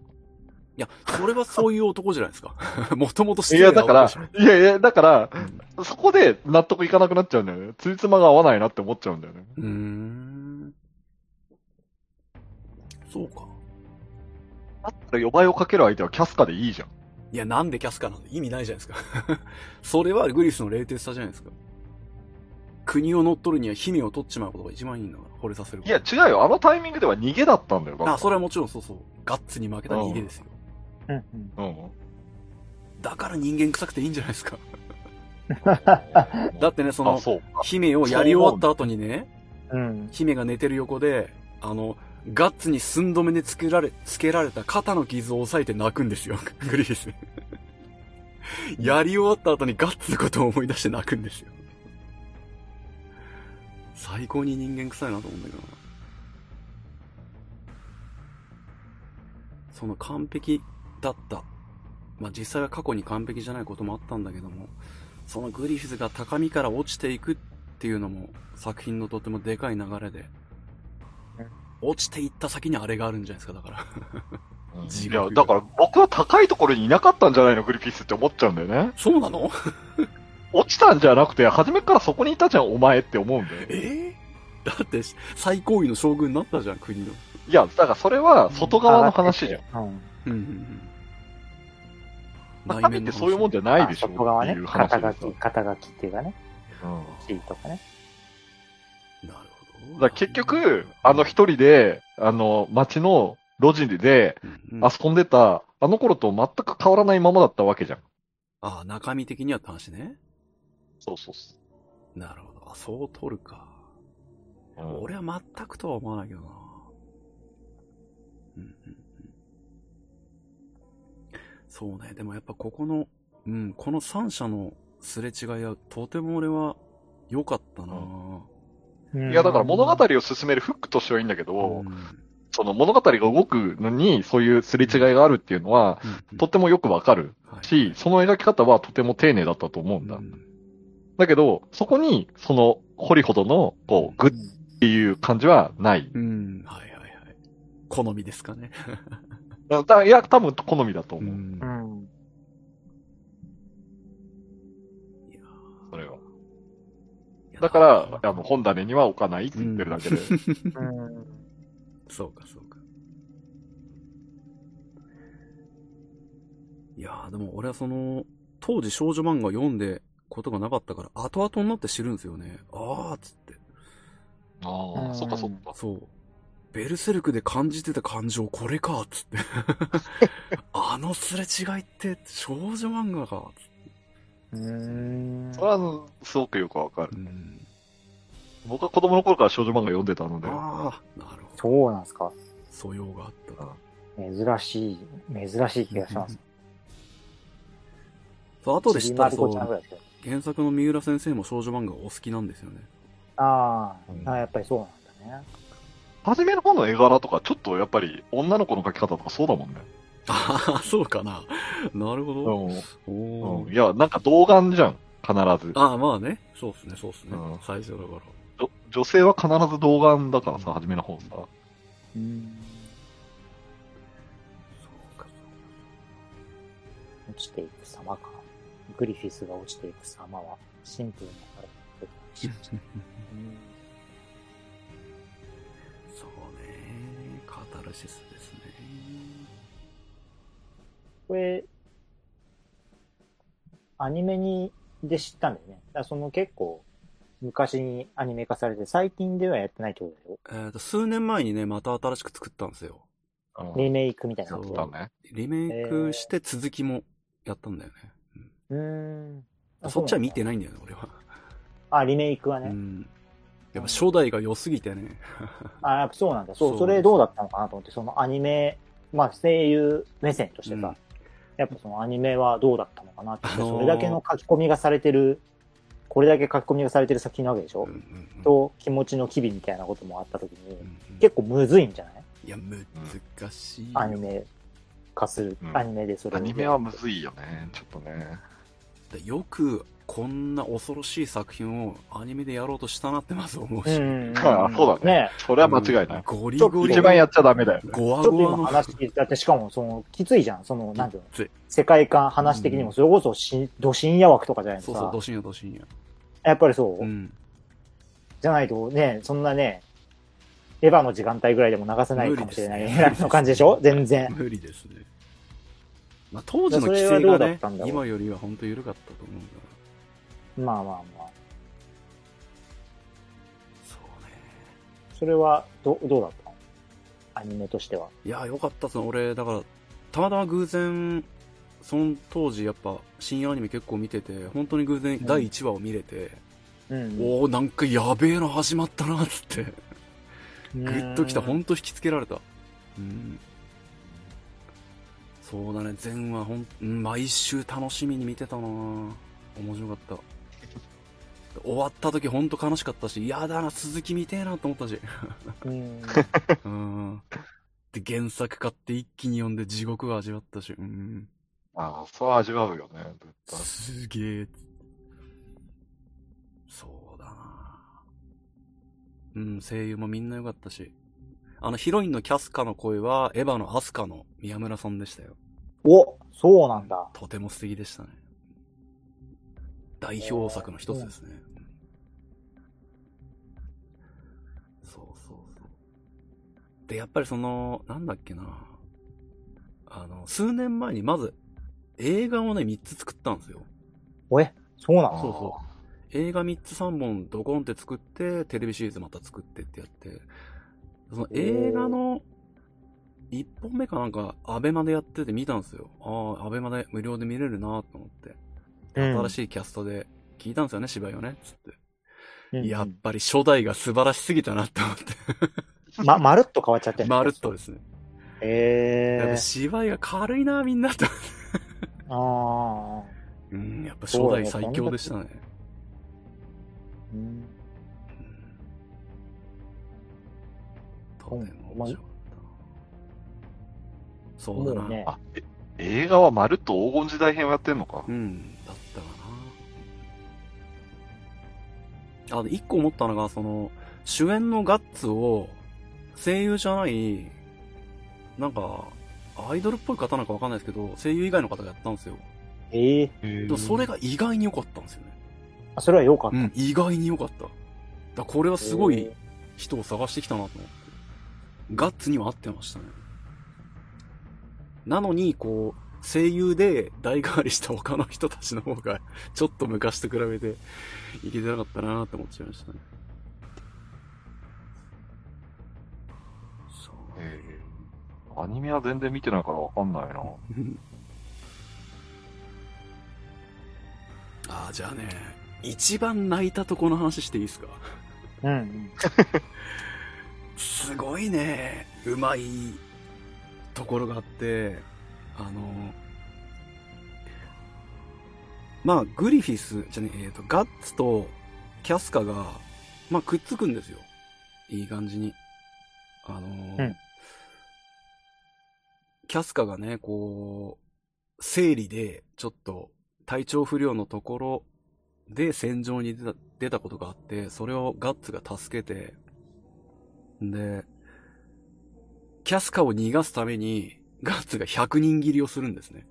いや、それはそういう男じゃないですか。もともといや、だから、いやいや、だから、うんそこで納得いかなくなっちゃうんだよね。ついつまが合わないなって思っちゃうんだよね。うーん。そうか。だったら、呼ばいをかける相手はキャスカでいいじゃん。いや、なんでキャスカなんで意味ないじゃないですか。それはグリスの冷徹さじゃないですか。国を乗っ取るには姫を取っちまうことが一番いいんだから、惚れさせるいや、違うよ。あのタイミングでは逃げだったんだよ。あ、それはもちろんそうそう。ガッツに負けた逃げですよ。うんうん。うん。だから人間臭くていいんじゃないですか。だ だってね、その。姫をやり終わった後にね、うん。姫が寝てる横で、あの、ガッツに寸止めでつけられ、つけられた肩の傷を押さえて泣くんですよ、グリフィス。やり終わった後にガッツのことを思い出して泣くんですよ。最高に人間臭いなと思うんだけどな。その完璧だった。まあ実際は過去に完璧じゃないこともあったんだけども、そのグリフィスが高みから落ちていくっていうのも作品のとてもでかい流れで、落ちていった先にあれがあるんじゃないですか、だから。地いや、獄だから僕は高いところにいなかったんじゃないの、グリフィスって思っちゃうんだよね。そうなの？落ちたんじゃなくて、初めからそこにいたじゃん、お前って思うんだよ。ええだって、最高位の将軍になったじゃん、国の。いや、だからそれは外側の話じゃん。うん。うんうんうん。中身ってそういうもんじゃないでしょあ外側ね肩書き、肩書きっていうかね。うん地位とかね。なるほど。だ結局、あの一人で、あの、街の路地で遊んでた、あの頃と全く変わらないままだったわけじゃん。ああ、中身的にはって話ね。そうそうそなるほど。あ、そう取るか。う。うん俺は全くとは思わないけどな。うんうんうん。そうね。でもやっぱここの、うん、この三者のすれ違いは、とても俺は良かったな、うんいや、だから物語を進めるフックとしてはいいんだけど、うんその物語が動くのに、そういうすれ違いがあるっていうのは、うんとってもよくわかるはいし、その描き方はとても丁寧だったと思うんだ。うんだけど、そこに、その、掘りほどの、こう、グッっていう感じはない。うん、はいはいはい。好みですかね。いや、多分好みだと思う。んうん。いやそれは。ーだから、あの、本棚には置かないって言ってるだけで。うん。そうか、そうか。いやーでも俺はその、当時少女漫画を読んでことがなかったから、後々になって知るんですよね。あーっつって。ああ、うんそっかそっか。そう。ベルセルクで感じてた感情、これかっつって。あのすれ違いって少女漫画かっつって。うん。それは、すごくよくわかる。うん。僕は子供の頃から少女漫画読んでたので。ああ、なるほど。そうなんですか。素養があったな。珍しい、珍しい気がします。そう、後で知ったらそう原作の三浦先生も少女漫画お好きなんですよね。あうんーあ、やっぱりそうなんだね。初めの方の絵柄とか、ちょっとやっぱり女の子の描き方とかそうだもんね。ああ、そうかな。なるほど。うん。いや、なんか童顔じゃん。必ず。ああ、まあね。そうっすね、そうっすね。うん最初だから。女女性は必ず童顔だからさ、初めの方さ。うん。そうか、落ちていく様か。グリフィスが落ちていく様は、シンプルなからカタルシスですね。これ、アニメに、で知ったんだよね。だその結構、昔にアニメ化されて、最近ではやってないってことだよ。えっ、と、数年前にね、また新しく作ったんですよ。うんリメイクみたいなそう。だね。リメイクして続きもやったんだよね。うーん。うんそっちは見てない。ないんだよね、俺は。あ、リメイクはね。うん。やっぱ初代が良すぎてね。あ、やっぱそうなんだ。そう、そうそれどうだったのかなと思って、そのアニメ、まあ声優目線としてさ、うんやっぱそのアニメはどうだったのかなって、あのーそれだけの書き込みがされてる、これだけ書き込みがされてる作品なわけでしょ、うんうんうんと、気持ちの機微みたいなこともあった時に、うんうん結構むずいんじゃない？いや、難しいよ。アニメ。化する、うんアニメでそれをアニメはむずいよね。ちょっとね。でよくこんな恐ろしい作品をアニメでやろうとしたなってまず思うし、うん。あそうだね。ねそれは間違いない。ゴリゴリ一番やっちゃダメだよね。ゴワちょっとゴワの今話聞いてだってしかもその、きついじゃん。その、なんていうの？きつい世界観、話的にも、それこそし、ど深夜枠とかじゃないですか。そうそう、どしんやどしんや。やっぱりそう、うん。じゃないとね、そんなね、エヴァの時間帯ぐらいでも流せないかもしれないの 感じでしょ？全然。無理ですね。まあ、当時の規制がね今よりは本当緩かったと思うんだまあまあまあ。そうね。それは、ど、どうだった？のアニメとしては。いや、よかったっすね。俺、だから、たまたま偶然、その当時やっぱ深夜アニメ結構見てて、本当に偶然第1話を見れて、うん。おおなんかやべえの始まったな、っつって。ググッときた、ほんと引きつけられた。うん。そうだね、前話ほん毎週楽しみに見てたな面白かった。終わった時ほんと悲しかったし、やだな、続き見てえなと思ったし。うん。うん。で、原作買って一気に読んで地獄を味わったし、うん。ああ、そう味わうよね、絶対。すげえ。そうだなうん、声優もみんな良かったし。あの、ヒロインのキャスカの声は、エヴァのアスカの宮村さんでしたよ。おそうなんだ。とても素敵でしたね。代表作の一つですね。そうそうそう。で、やっぱりその、なんだっけな。あの、数年前にまず映画をね、3つ作ったんですよ。おえそうなの？そうそ映画3つ3本ドコンって作って、テレビシリーズまた作ってってやって、その映画の1本目かなんか、アベマでやってて見たんですよ。ああ、アベマで無料で見れるなと思って。うん新しいキャストで聞いたんですよね、芝居をね、つって。うんやっぱり初代が素晴らしすぎたなって思って。ま、まるっと変わっちゃってまるっとですね。やっぱへえ芝居が軽いな、みんなと。ああ。うん、やっぱ初代最強でしたね。うんうんとても面白かったな。そうだな。ね。あ、え映画はまるっと黄金時代編をやってんのかう。ん、あ、で、一個思ったのが、その、主演のガッツを、声優じゃない、なんか、アイドルっぽい方なんかわかんないですけど、声優以外の方がやったんですよ。ええでもそれが意外に良かったんですよね。あ、それは良かった。うん、意外に良かった。だからこれはすごい人を探してきたなと思って。ガッツには合ってましたね。なのに、こう、声優で代替わりした他の人たちの方が、ちょっと昔と比べていけてなかったなって思っちゃいましたね。そう。えーアニメは全然見てないからわかんないな。ああ、じゃあね、一番泣いたとこの話していいですか？うんうん。すごいね、うまいところがあって、あの、まあ、グリフィス、じゃねえ、えーと、ガッツとキャスカが、まあ、くっつくんですよ。いい感じに。あの、うんキャスカがね、こう、生理で、ちょっと、体調不良のところで戦場に出た出たことがあって、それをガッツが助けて、で、キャスカを逃がすために、ガッツが100人切りをするんですね。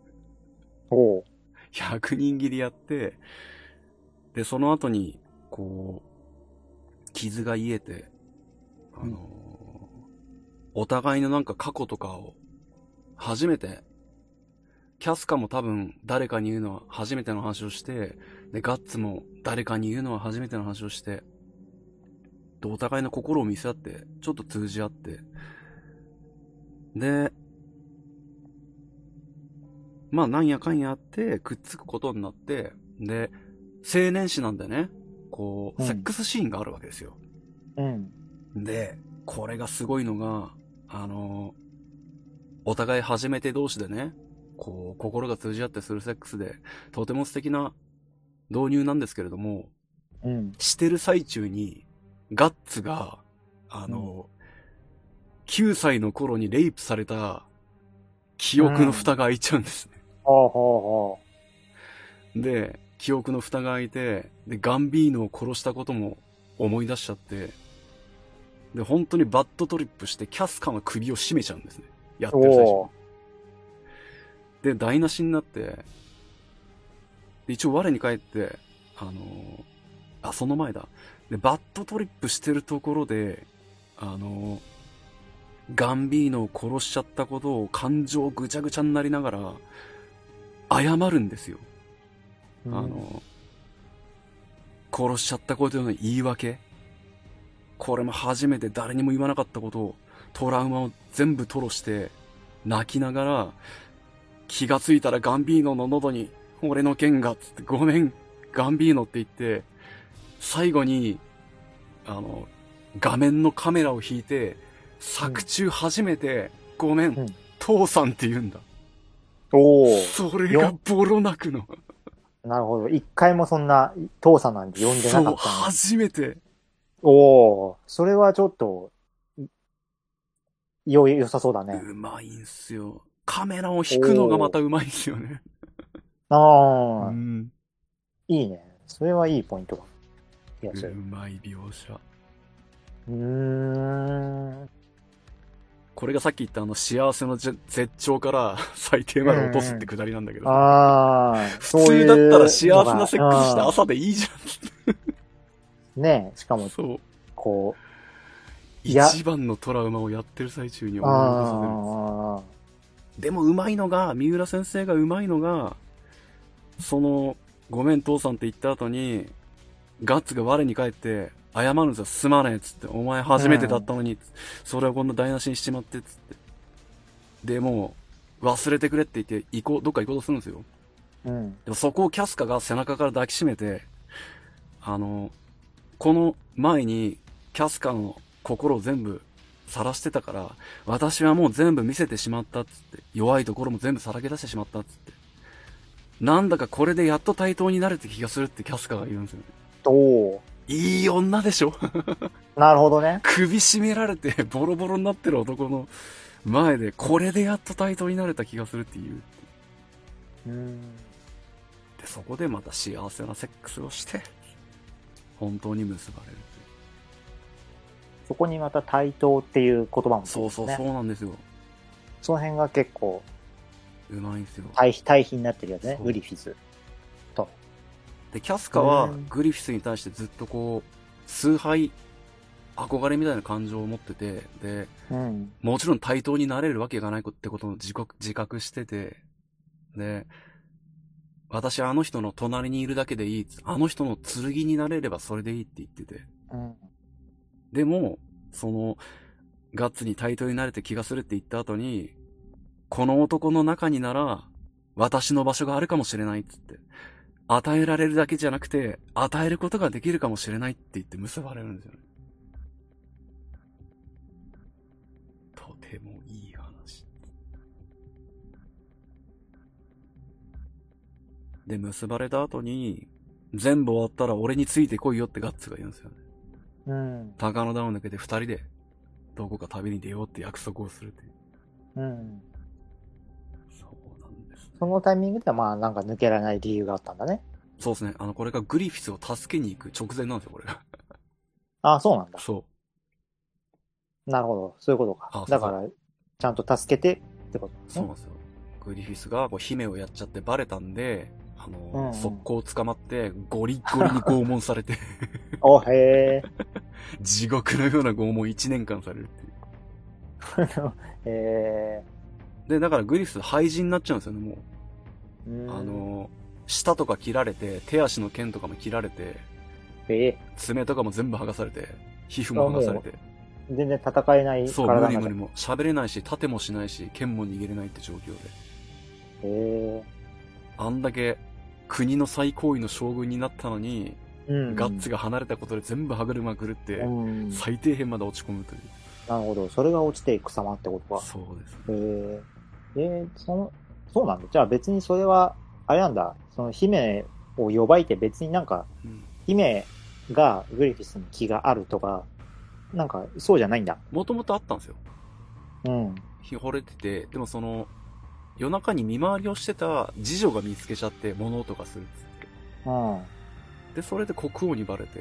おう。100人切りやって、で、その後に、こう、傷が癒えて、あのーお互いのなんか過去とかを、初めて、キャスカも多分誰かに言うのは初めての話をして、で、ガッツも誰かに言うのは初めての話をして、で、お互いの心を見せ合って、ちょっと通じ合って、で、まあ、なんやかんやあって、くっつくことになって、で、青年誌なんでね、こう、うんセックスシーンがあるわけですよ。うん。で、これがすごいのが、あの、お互い初めて同士でね、こう、心が通じ合ってするセックスで、とても素敵な導入なんですけれども、うん。してる最中に、ガッツが、あの、9歳の頃にレイプされた、記憶の蓋が開いちゃうんですね。ほうほで、記憶の蓋が開いて、で、ガンビーノを殺したことも思い出しちゃって、で、本当にバッドトリップしてキャスカの首を絞めちゃうんですね。やって。る最中おで、台無しになって、で一応我に返って、あのーあ、その前だ。で、バッドトリップしてるところで、あのーガンビーノを殺しちゃったことを感情ぐちゃぐちゃになりながら、謝るんですよ。ーあの、殺しちゃったことへの言い訳。これも初めて誰にも言わなかったことを、トラウマを全部吐露して、泣きながら、気がついたらガンビーノの喉に、俺の剣が、つって、ごめん、ガンビーノって言って、最後に、あの、画面のカメラを引いて、作中初めて、ごめん、うん父さんって言うんだ。おーそれがボロ泣くの。なるほど。一回もそんな、父さんなんて呼んでなそう、かったのに。初めて。おおそれはちょっと、よ、良さそうだね。うまいんすよ。カメラを引くのがまたうまいんすよね。ああ、うん。いいね。それはいいポイントが。いや、うそれ。うまい描写。ーん。これがさっき言ったあの幸せのじ絶頂から 最低まで落とすってくだりなんだけど。ああ、普そういう通だったら幸せなセックスして朝でいいじうん ねしかもゃん。、そう。こいや一番のトラウマをやってる最中にう、思い出させるんですあでもうまいのが、三浦先生がうまいのが、その、ごめん父さんって言った後に、ガッツが我に返って、謝るんですよ。すまねえっつって。お前初めてだったのに、それをこんな台無しにしちまってっつって。で、もう、忘れてくれって言って、行こう、どっか行こうとするんですよ。あ、うん。でもそこをキャスカが背中から抱きしめて、あの、この前にキャスカの心を全部晒してたから、私はもう全部見せてしまったっつって、弱いところも全部さらけ出してしまったっつって。なんだかこれでやっと対等になれて気がするってキャスカが言うんですよね。おおいい女でしょ？なるほどね。首絞められて ボロボロになってる男の前で、これでやっと対等になれた気がするっていう。うん。で、そこでまた幸せなセックスをして、本当に結ばれる。そこにまた対等っていう言葉も、そうそう、そうなんですよ。その辺が結構うまいんですよ。対比、対比になってるやつね。グリフィス。と。で、キャスカはうんグリフィスに対してずっとこう、崇拝、憧れみたいな感情を持ってて、で、うん。もちろん対等になれるわけがないってことを自覚自覚してて、で、私はあの人の隣にいるだけでいい。あの人の剣になれればそれでいいって言ってて。うん。でも、その、ガッツに対等になれて気がするって言った後に、この男の中になら、私の場所があるかもしれないっつって。与えられるだけじゃなくて、与えることができるかもしれないって言って結ばれるんですよね。とてもいい話。で、結ばれた後に、全部終わったら俺についてこいよってガッツが言うんですよね。うん。高野田を抜けて二人で、どこか旅に出ようって約束をするっていう。うん。そのタイミングではまあなんか抜けられない理由があったんだね。そうですね。あの、これがグリフィスを助けに行く直前なんですよ、これが。ああ、そうなんだ。そなるほど。そういうこと。かだから、ちゃんと助けてってことねそうなん。ですよ。グリフィスがこう姫をやっちゃってバレたんで、あの、うんうん速攻捕まって、ゴリッゴリに拷問されて、お、へえ。地獄のような拷問1年間されるっていう。へで、だからグリス廃人になっちゃうんですよね、もう。あ、の、舌とか切られて、手足の剣とかも切られて、ええ。爪とかも全部剥がされて、皮膚も剥がされて、全然戦えないそう、無理無理も。喋れないし、立てもしないし、剣も握れないって状況で。あんだけ国の最高位の将軍になったのに、え。うん。ガッツが離れたことで全部歯車狂って、うん。最底辺まで落ち込むという。なるほど。それが落ちていく様ってことか。そうです。へえ。えー、その、そうなんだ。じゃあ別にそれは、あれなんだ。その姫を呼ばいて別になんか、うん。姫がグリフィスに気があるとか、なんかそうじゃないんだ。もともとあったんですよ。うん。惚れてて、でもその、夜中に見回りをしてた次女が見つけちゃって物音がするっつって。うん。で、それで国王にバレて、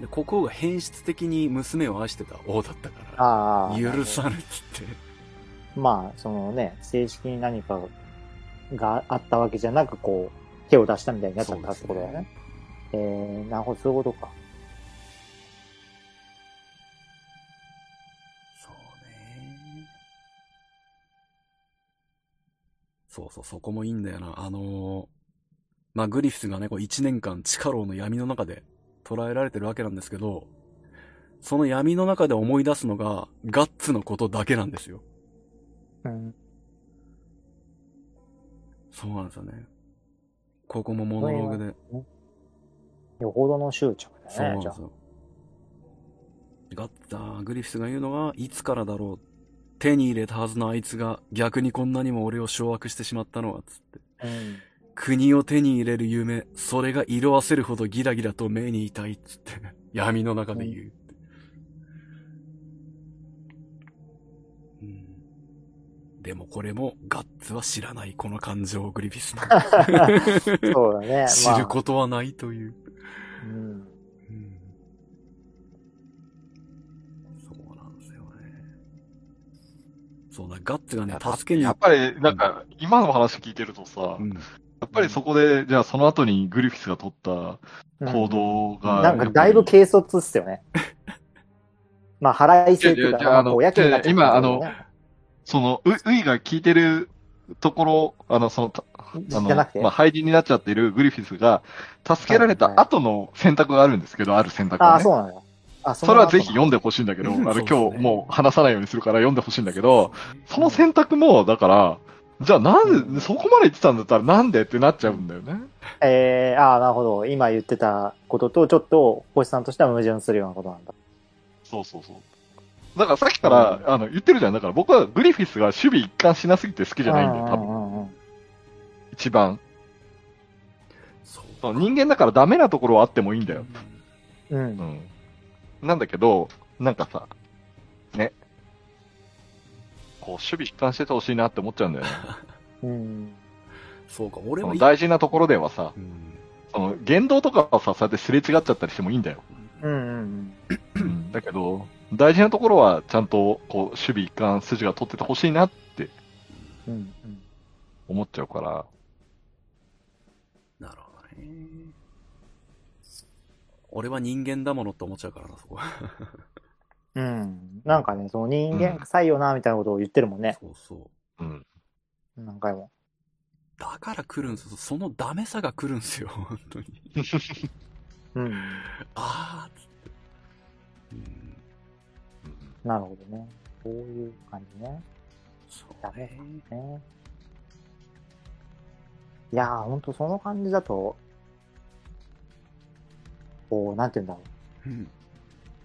で国王が変質的に娘を愛してた王だったから。許さぬっつって。まあ、そのね、正式に何かがあったわけじゃなく、こう、手を出したみたいになっちゃったってことだよね。えー、なるほど、そういうことか。そうね。そうそう、そこもいいんだよな。あのーまあ、グリフィスがね、こう一年間地下牢の闇の中で捉えられてるわけなんですけど、その闇の中で思い出すのが、ガッツのことだけなんですよ。うん。そうなんですよね。ここもモノローグで。よほどの執着そうなだね、じゃあ。んですよ。ガッツ、あーグリフィスが言うのが、いつからだろう。手に入れたはずのあいつが逆にこんなにも俺を掌握してしまったのは、つって。うん。国を手に入れる夢、それが色あせるほどギラギラと目に痛いっつって、闇の中で言う。うんでもこれもガッツは知らないこの感情グリフィスのそうだね。知ることはないという。まあ、うん。うんそうなんですよね。そうだ、ガッツがね、助けに。やっぱり、なんか、今の話聞いてるとさ、うん、やっぱりそこで、じゃあその後にグリフィスが取った行動が、なんかだいぶ軽率っすよね。まあ、腹いせっていうか、いやいやじゃああのになっちゃったんだけどね今あのその、う、ういが聞いてるところ、あの、その、たあの、まあ、廃人になっちゃっているグリフィスが、助けられた後の選択があるんですけど、ある選択が、ね。ああ、そうなのよ。あ、それはぜひ読んでほしいんだけど、あの、今日もう話さないようにするから読んでほしいんだけど、その選択も、だから、じゃあなんで、そこまで言ってたんだったらなんでってなっちゃうんだよね。えー、ああ、なるほど。今言ってたことと、ちょっと、星さんとしては矛盾するようなことなんだ。そうそうそう。だからさっきから、あの、言ってるじゃん。だから僕はグリフィスが守備一貫しなすぎて好きじゃないんだよ、多分。一番。そう。人間だからダメなところはあってもいいんだよ。うん。うんうん。なんだけど、なんかさ、ね。こう、守備一貫しててほしいなって思っちゃうんだよね。うん。そうか、俺はその大事なところではさ、うんその言動とかはさ、そうやってすれ違っちゃったりしてもいいんだよ。うんうんうん。だけど、大事なところはちゃんと、こう、守備一貫筋が取っててほしいなってうん。うん思っちゃうから、なるほどね。俺は人間だものって思っちゃうからな、そこは。うん。うん。なんかね、その人間臭いよな、みたいなことを言ってるもんね。そうそう。うん。何回も。だから来るんですよ。そのダメさが来るんですよ、本当に。うん。あーっつって。うん。なるほどね。そういう感じね。そうね。ねいやー、ほんとその感じだと、こう、なんて言うんだろう。うん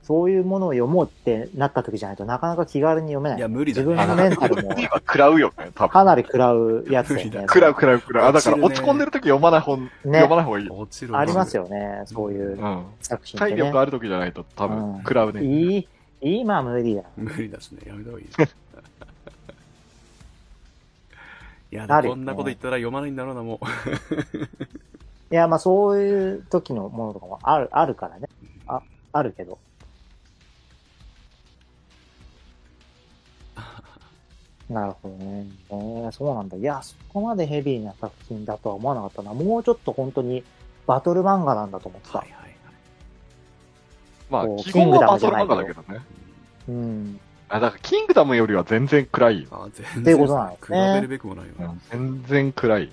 そういうものを読もうってなった時じゃないとなかなか気軽に読めない。いや無理だ自分のメンタルも今食らうよね、多分。かなり食らうやつだよね。食らう食らう食らう。あ、だから落ち込んでる時読まない本、ね読まない方がいい。落ちるありますよね。そういううん。作品ってね体力。ある時じゃないと多うん分食らうね。いい、今無理だ。無理だしね、やめた方がいい。いや、なるよねこんなこと言ったら読まないんだろうな、もう。いや、まあそういう時のものとかもある、あるからね。あ、あるけど。なるほどね。えーそうなんだ。いや、そこまでヘビーな作品だとは思わなかったな。もうちょっと本当にバトル漫画なんだと思ってた。はいはいはい。まあ基本はバトル漫画だけどね。うん。あ、だからキングダムよりは全然暗いよ。あ、全然うことなんです比ねべるべくもないよな。全然暗い。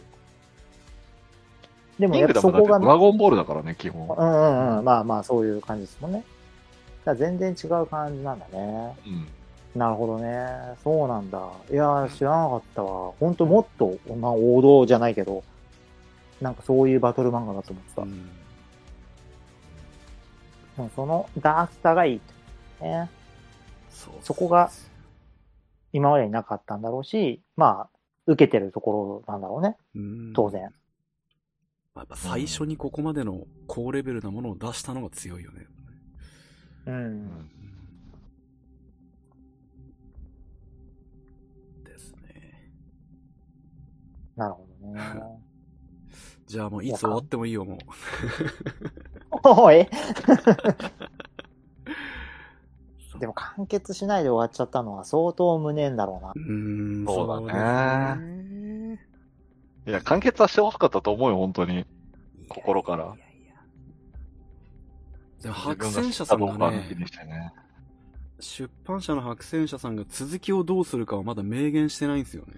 でもやっぱそこが、ムだってドラゴンボールだからね、基本。うんうんうん。まあまあそういう感じですもんね。だ全然違う感じなんだね。うん。なるほどね。そうなんだ。いやー、知らなかったわ。ほんともっと、まあ、王道じゃないけど、なんかそういうバトル漫画だと思ってた。うんでもそのダークさがいいと。ね。そこが今までになかったんだろうし、まあ、受けてるところなんだろうね。うん当然。まあやっぱ最初にここまでの高レベルなものを出したのが強いよね。うん。ですね。なるほどね。じゃあもういつ終わってもいいよ、もう。おいでも完結しないで終わっちゃったのは相当無念だろうな。うーん、そうだねね。いや、完結はしてほしかったと思うよ、本当に。心からいやいやいやでも白戦車さんがねね。出版社の白戦車さんが続きをどうするかはまだ明言してないんですよね。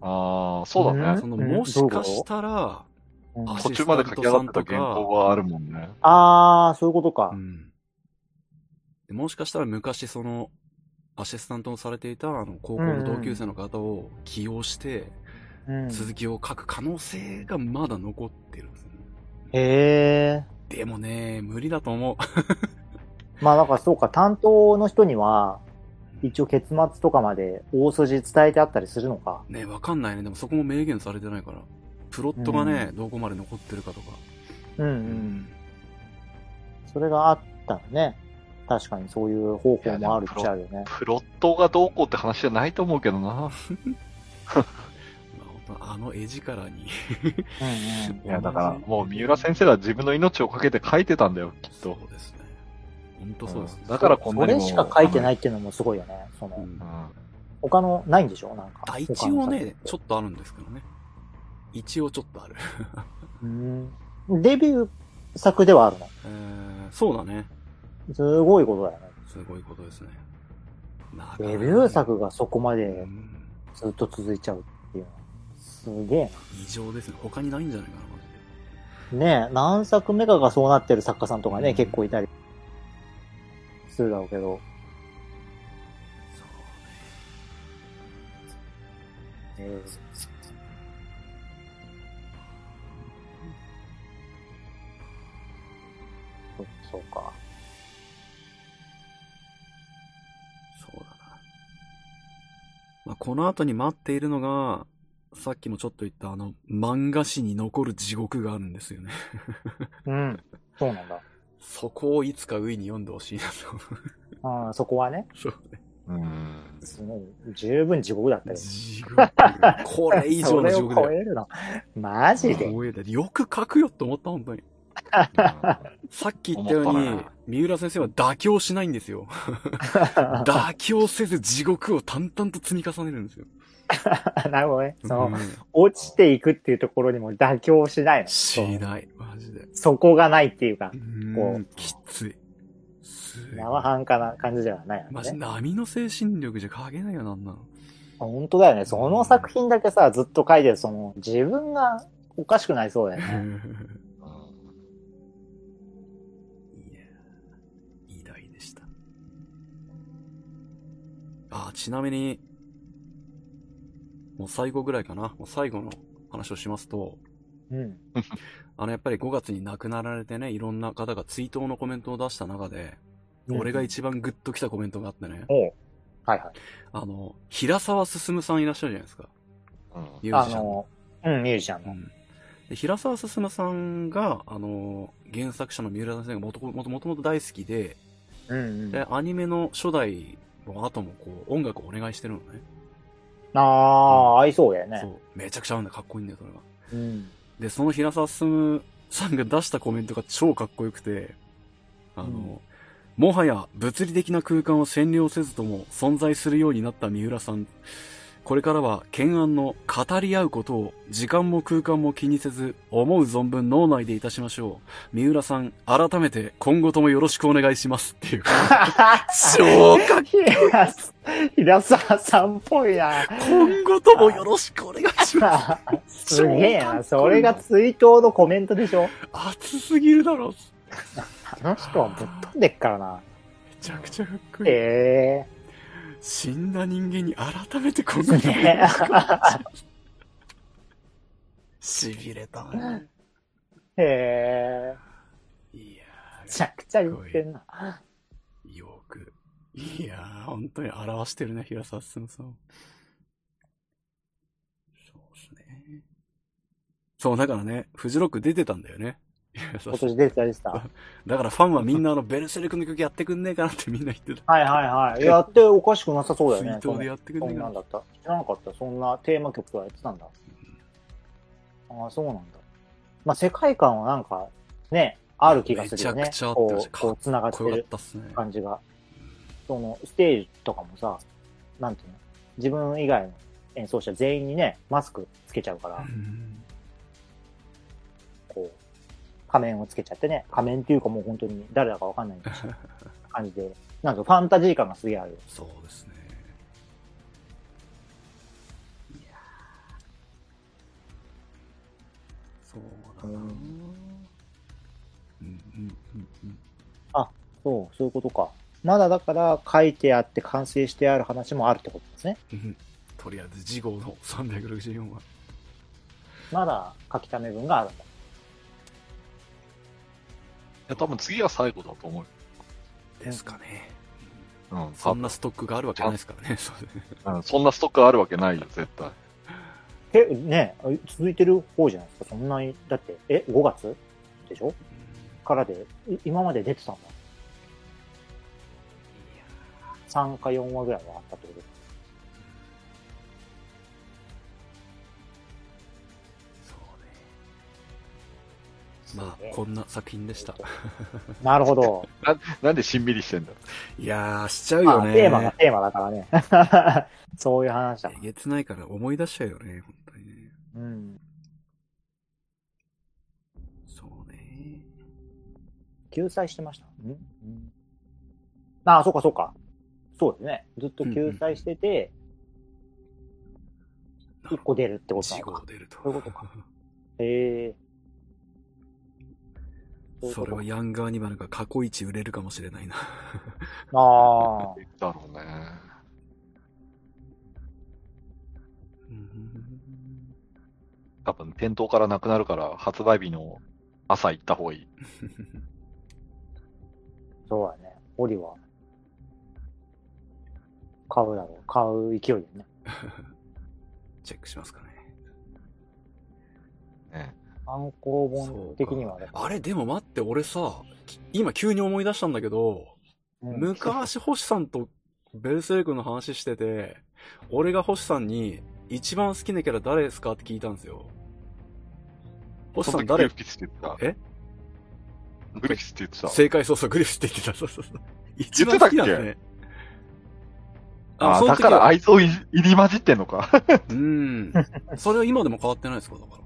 ああ、そうだね。その、うんもしかしたら、うんあ途中まで書き上がってた原稿があるもんね。あー、そういうことかう。ん。でもしかしたら昔その、アシスタントをされていたあの高校の同級生の方を起用して、うん。続きを書く可能性がまだ残ってるんですね。へー。でもね、無理だと思う。まあなんかそうか、担当の人には、一応結末とかまで大筋伝えてあったりするのか。ね、わかんないね。でもそこも明言されてないから。プロットがね、どこまで残ってるかとか。うんう。。うんそれがあったらね。確かにそういう方法もあるっちゃあるよね。プロットがどうこうって話じゃないと思うけどな。まあ、の絵力に。うんうん。いや、だから、もう三浦先生が自分の命をかけて書いてたんだよ、きっと。そうですね。本当そうですね。うんだからこんなにも。それしか書いてないっていうのもすごいよね。その、うんうん。他のないんでしょ？なんか。あ一応ね、ちょっとあるんですけどね。一応ちょっとある。うん。デビュー作ではあるの。えー、そうだね。すごいことだよね。すごいことですね。デビュー作がそこまうでんずっと続いちゃうっていうのは。すげえ異常ですね。他にないんじゃないかな、マジ。ねえ、何作目かがそうなってる作家さんとかね、うん結構いたりするだろうけど。えーそうか。そうだな。まあ、この後に待っているのが、さっきもちょっと言ったあの、漫画史に残る地獄があるんですよね。うん。そうなんだ。そこをいつかウィに読んでほしいなと。ああ、そこはね、そうね。うん。すごい十分地獄だったよ。地獄。これ以上の地獄だよ。超えるの。マジでよく書くよって思った、本当に。さっき言ったように三浦先生は妥協しないんですよ。妥協せず地獄を淡々と積み重ねるんですよ。なるほどね。その、うん落ちていくっていうところにも妥協しないの。しない。マジで。そこがないっていうかう、ーこうん、きつい。生半可な感じではないマジ。波の精神力じゃ書けないよ、なんなの。本当だよね。その作品だけさ、ずっと書いてる、その、自分がおかしくなりそうだよね。あ、ちなみに、もう最後ぐらいかな。もう最後の話をしますと、うん。あの、やっぱり5月に亡くなられてね、いろんな方が追悼のコメントを出した中で、うん俺が一番グッときたコメントがあってね、おうはいはい。あの、平沢進さんいらっしゃるじゃないですか。うんミュージシャンあの、うん、ミュージシャンの。うんで平沢進さんが、あの、原作者の三浦先生がもともともともと大好きで、うんうん。で、アニメの初代の後もこう、音楽をお願いしてるのね。ああ、合いそうだよね。そう。めちゃくちゃ合うんだよ。かっこいいんだよ、それが。うん。で、その平沢進さんが出したコメントが超かっこよくて、あの、うんもはや物理的な空間を占領せずとも存在するようになった三浦さん。これからは懸案の語り合うことを時間も空間も気にせず思う存分脳内でいたしましょう。三浦さん、改めて今後ともよろしくお願いしますっていう。超かっ平平沢さんっぽいな。今後ともよろしくお願いします。すげえな。それが追悼のコメントでしょ熱すぎるだろ。あの人はぶっ飛んでっからな。めちゃくちゃかっこいい。え死んだ人間に改めて今え後ともねしびれた。へえ。いやめちゃくちゃ言ってんな。ー、よく。いやー、本当に表してるね、平沢進さん。そうですね。そう、だからね、フジロック出てたんだよね。今年出てたりした。だからファンはみんなあの、ベルセルクの曲やってくんねえかなってみんな言ってた。はいはいはい。やっておかしくなさそうだよね。ツイートでやってくんそねえかなんなんだった。知らなかった。そんなテーマ曲とかやってたんだ。うんああ、そうなんだ。まあ、世界観はなんか、ね、ある気がするよね。めちゃくちゃあってこう、こう、繋がってる。感じが。その、ステージとかもさ、なんていうの？自分以外の演奏者全員にね、マスクつけちゃうから、うん仮面をつけちゃってね、仮面っていうかもう本当に誰だかわかんない 感じで、なんかファンタジー感がすげえある。そうですね。いやーそうだなうんうんうんうんうんそう、そういうことか。まだだから書いてあって完成してある話もあるってことですね。うんとりあえず次号の364話。まだ書き溜め分があるんだ。いや、多分次が最後だと思うよ。ですかね。うん、そんなストックがあるわけないですからね。そうん、そんなストックあるわけないよ、絶対。え、ね続いてる方じゃないですか？そんなに、だって、え、5月？でしょ？からで、い今まで出てたんだ。3か4話ぐらいはあったこんな作品でした。なるほど。ななんでしんみりしてんだ？いやー、しちゃうまあ、よね。テーマがテーマだからね。そういう話だえ。げつないから思い出しちゃうよね、本当にね。うん。そうね。救済してました？ん、うん、ああ、そうかそうか。そうですね。ずっと救済してて、1個出るってことな1のか号。出ると。そういうことか へえそういうことそれはヤングアニマルが過去一売れるかもしれないな。ああ。だろうね。多分店頭からなくなるから、発売日の朝行った方がいい。そうだね。オリは、買うだろう。買う勢いでね。チェックしますかね。ね単行本的にはね。あれ、でも待って、俺さ、き今急に思い出したんだけど、うん昔星さんとベルセルクの話してて、俺が星さんに一番好きなキャラ誰ですかって聞いたんですよ。星さん誰？グリフィスって言ってえ？た。グリフィスって言ってた。正解そうそう、グリフィスって言ってた。そうそうそう。一番好きなんですね。ああ、だから愛想入り混じってんのか。うん。それは今でも変わってないですか？だから。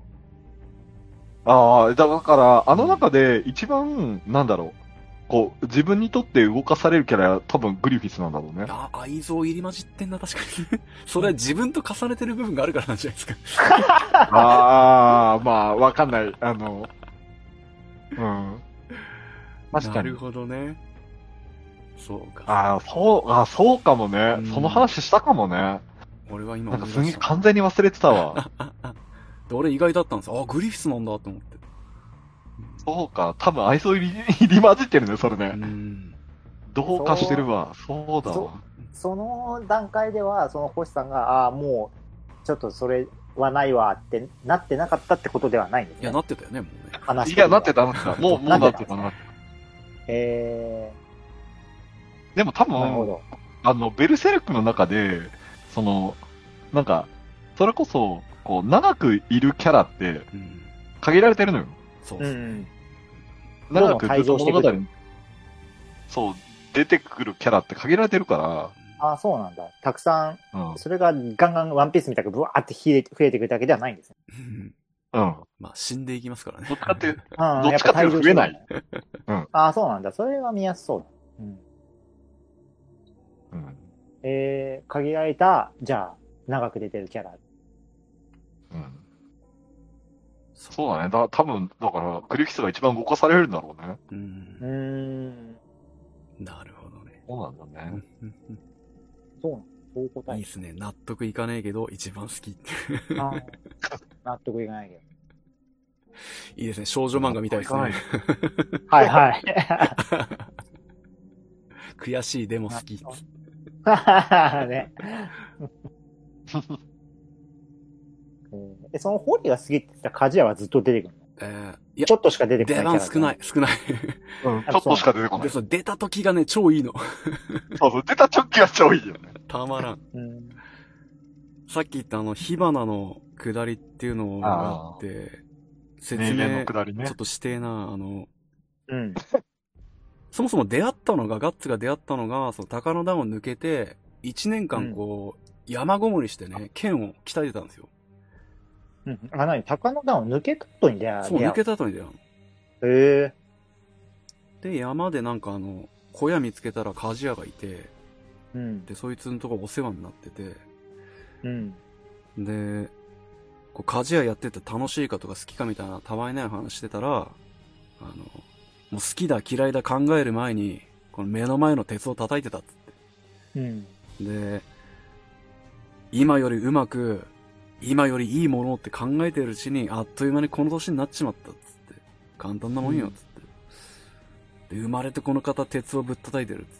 ああ、だから、あの中で一番、なんだろう。こう、自分にとって動かされるキャラは多分グリフィスなんだろうね。あ、愛憎入り混じってんな、確かに。それは自分と重ねてる部分があるからなんじゃないですか。ああ、まあ、わかんない。あの、うん。確かになる。ほどね。そうか。ああ、そう、あそうかもねうん。その話したかもね。俺は今なんかすげえ完全に忘れてたわ。で俺意外だったんですよ。あ、グリフィスなんだと思って。そうか、多分愛想入り入り混じってるね、それうね。ん。同化してるわ。そうだそわ。その段階では、その星さんが、ああ、もう、ちょっとそれはないわってなってなかったってことではないんですね。いや、なってたよね、もうね。いや、話的にはなってた、なってた。もう、もうなってた、なってへた。でも多えなるほ分、ど。あの、ベルセルクの中で、その、なんか、それこそ、こう、長くいるキャラってうん。限られてるのよ。そううそうん長くずっと物語に、そう、出てくるキャラって限られてるかああ、そうなんだ。たくさら、うんん、。それがガンガンワンピースみたくブワーって増え増えてくるだけではないんですね。うんうん。まあ、死んでいきますからねどっ。ちかっていう、うんどっちかっていうと増えない。ああ、そうなんだ。それは見やすそうだ。うん。うん。えー、限られた、じゃあ、長く出てるキャラ。うん。そうだね。だ、多分、だから、クリフィスが一番動かされるんだろうね。う。うんーん。なるほどね。そうなんだね。そうなんだ。そう答えいいっ。すね。納得いかねえけど、一番好きって。あー 納得いかないけど。いいですね。少女漫画みたいですね。はいはい。悔しい、でも好き。ね。うんえ、そのホリが好きって言ったら鍛冶屋はずっと出てくるのえー、いやち、ょっとしか出てこない出番少ない、少ない。うん。ちょっとしか出てこなで、い。その出た時がね、超いいの。そうそう、出た直帰は超いいよね。たまらん。うん。さっき言ったあの、火花の下りっていうのがあって、説明、のくだりねちょっ。としてえな、あの、うん。そもそも出会ったのが、ガッツが出会ったのが、その高野ダムを抜けて、1年間こう、山ごもりしてね、剣を鍛えてたんですよ。うん。あ、なに高野段を抜けた後に出会う。そう、抜けた後に出会うの。へえ。で、山でなんかあの、小屋見つけたら鍛冶屋がいて、うん。で、そいつのとこお世話になってて、うん。で、こう、鍛冶屋やってて楽しいかとか好きかみたいなたわいない話してたら、あの、もう好きだ嫌いだ考える前に、この目の前の鉄を叩いてたっつって。うん。で、今よりうまく、今よりいいものって考えてるうちに、あっという間にこの年になっちまったっつって。簡単なもんよ、つって。で、生まれてこの方鉄をぶったたいてるっつっ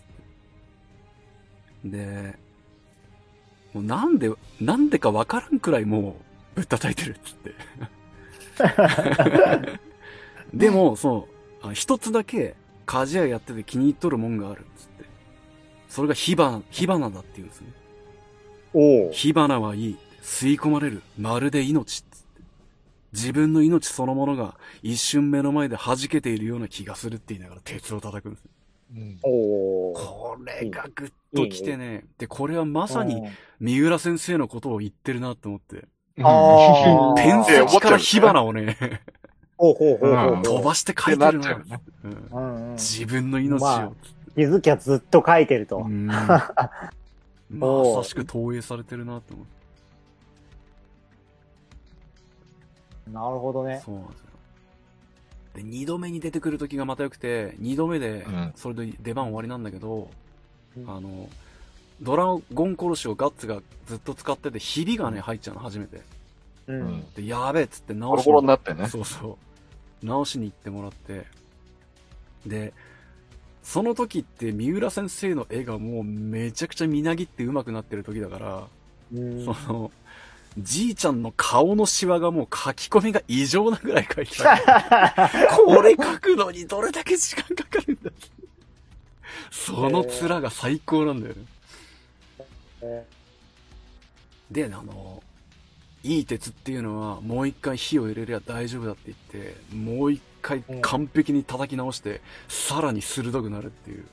て。で、もうなんで、なんでかわからんくらいもう、ぶったたいてるっつって。でも、そう、あ一つだけ、鍛冶屋やってて気に入っとるもんがあるっつって。それが火花、火花だって言うんですね。おお。火花はいい。吸い込まれる。まるで命。自分の命そのものが一瞬目の前で弾けているような気がするって言いながら鉄を叩くんです。うんおお。これがぐっときてね。で、これはまさに三浦先生のことを言ってるなと思って。あー天石から火花をね。飛ばして書いてるなってなっちゃうよ。自分の命を。まあ気づきゃずっと書いてると。うん まさしく投影されてるなと思って。なるほどね。そうなんですよ。で、二度目に出てくる時がまた良くて、二度目でうん、それで出番終わりなんだけど、うんあの、ドラゴン殺しをガッツがずっと使ってて、ひびがね、入っちゃうの、初めて。う。うんん。で、やべえっつってボ直しロボロになってね。そうそう。直しに行ってもらって。で、その時って三浦先生の絵がもうめちゃくちゃみなぎって上手くなってる時だから、うんその、じいちゃんの顔のシワがもう書き込みが異常なぐらい書いてある。これ書くのにどれだけ時間かかるんだその面が最高なんだよね。えで、あの、いい鉄っていうのはもう一回火を入れりゃ大丈夫だって言って、もう一回完璧に叩き直して、さらに鋭くなるっていう、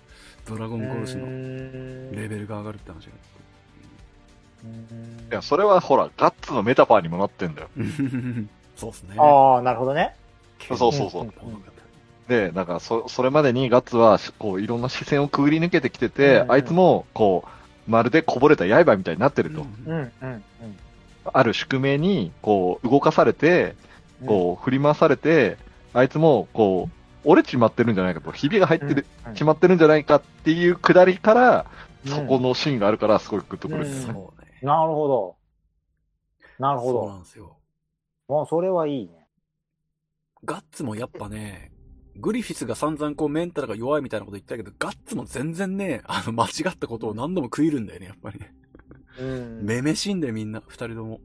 ドラゴン殺しののレベルが上がるって話があいや、それはほら、ガッツのメタファーにもなってんだよ。そうっすね。ああ、なるほどね。そうそうそう。うんで、だからそ、それまでにガッツは、しこう、いろんな視線をくぐり抜けてきてて、うんうんあいつも、こう、まるでこぼれた刃みたいになってると。うん、うん、うん。ある宿命に、こう、動かされて、こう、振り回されて、あいつも、こう、折れちまってるんじゃないかと、ひびが入ってる、うんちまってるんじゃないかっていうくだりから、うんそこのシーンがあるから、すごいグッとくるんですそうね。ね。なるほど。なるほそうなど。んですよ。もうそれはいいね。ガッツもやっぱね、グリフィスが散々こうメンタルが弱いみたいなこと言ったけど、ガッツも全然ね、あの間違ったことを何度も食いるんだよね、やっぱりね。うん。めめしいんだよ、みんな、二人とも。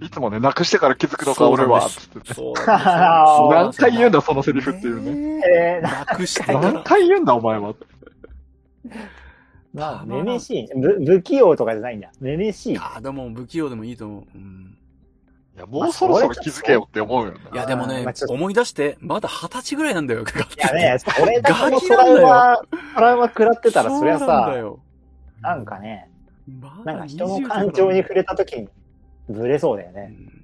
いつもね、なくしてから気づくのか、俺は。つってねそう何回言うんだ、そのセリフっていうね。ね。えー、なくしてから。何回言うんだ、お前は。な、めめしい。ぶ不器用とかじゃないんだ。めめしい。ああ、でも不器用でもいいと思う。うん。いや、もうそろそろ気づけよって思うよね。いや、でもね思い出して、まだ二十歳ぐらいなんだよ、ガッツ。いやね、それだけのガキトなんだよラウマ、トラウマ食らってたら、そりゃさ、よなんかね、なんか人の20感情に触れた時に、ぶれそうだよね。うん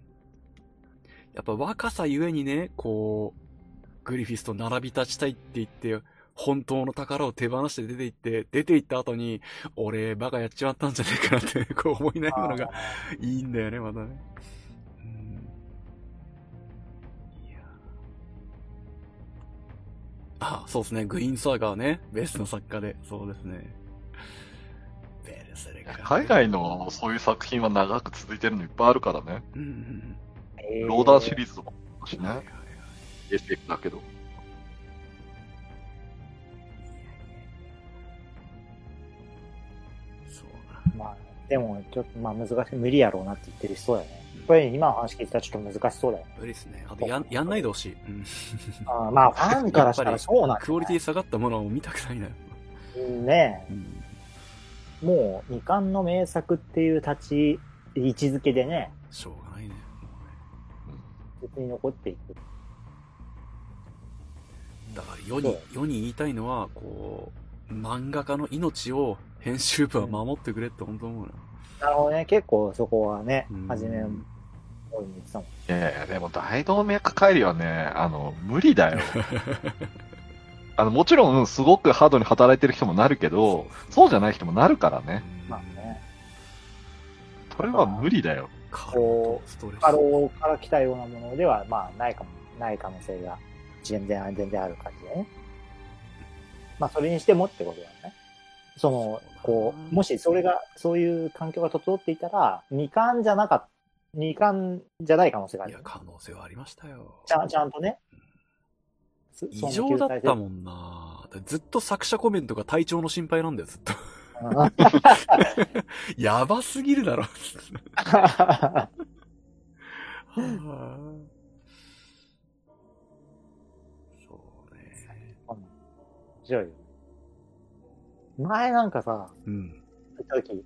やっぱ若さゆえにね、こう、グリフィスと並び立ちたいって言って、本当の宝を手放して出て行って、出て行った後に、俺、バカやっちまったんじゃねえかなって、こう思いながらがいいんだよね、またね。あ、そうですね。グリーンサーガーね。ベースの作家で。そうですね。ベルセレク。海外のそういう作品は長く続いてるのいっぱいあるからね。うんうんローダーシリーズとかもあるしね SF だけど。でも、ちょっと、まあ難しい、無理やろうなって言ってる人だよね。これ今の話聞いたらちょっと難しそうだよね。無理ですね。あとやん、やんないでほしい。うん。あーまあ、ファンからしたらそうなんだ、ね。クオリティ下がったものを見たくないな。ねうん。もう、未完の名作っていう立ち位位置づけでね、しょうがないね。も別に残っていく。だから世に、世に言いたいのは、こう、漫画家の命を編集部は守ってくれって本当思うな。なるほどね、結構そこはねうん、初めの方に言ってたもん。いやいや、でも大動脈解離はね、あの、無理だよ。あの、もちろん、すごくハードに働いてる人もなるけど、そうじゃない人もなるからね。まあね、それは無理だよ。過労とストレス。過労から来たようなものでは、まあ、ないかも、ない可能性が、全然、全然ある感じでね。まあ、それにしてもってことだよね。その、こう、もしそれが、そういう環境が整っていたら、二冠じゃなかった、二冠じゃない可能性があるいや、可能性はありましたよ。ちゃん、ちゃんとね。そ異常だったもんなずっと作者コメントが体調の心配なんだよ、ずっと。やばすぎるだろ。はあそうね。面白いよ。前なんかさ、うん。言った時、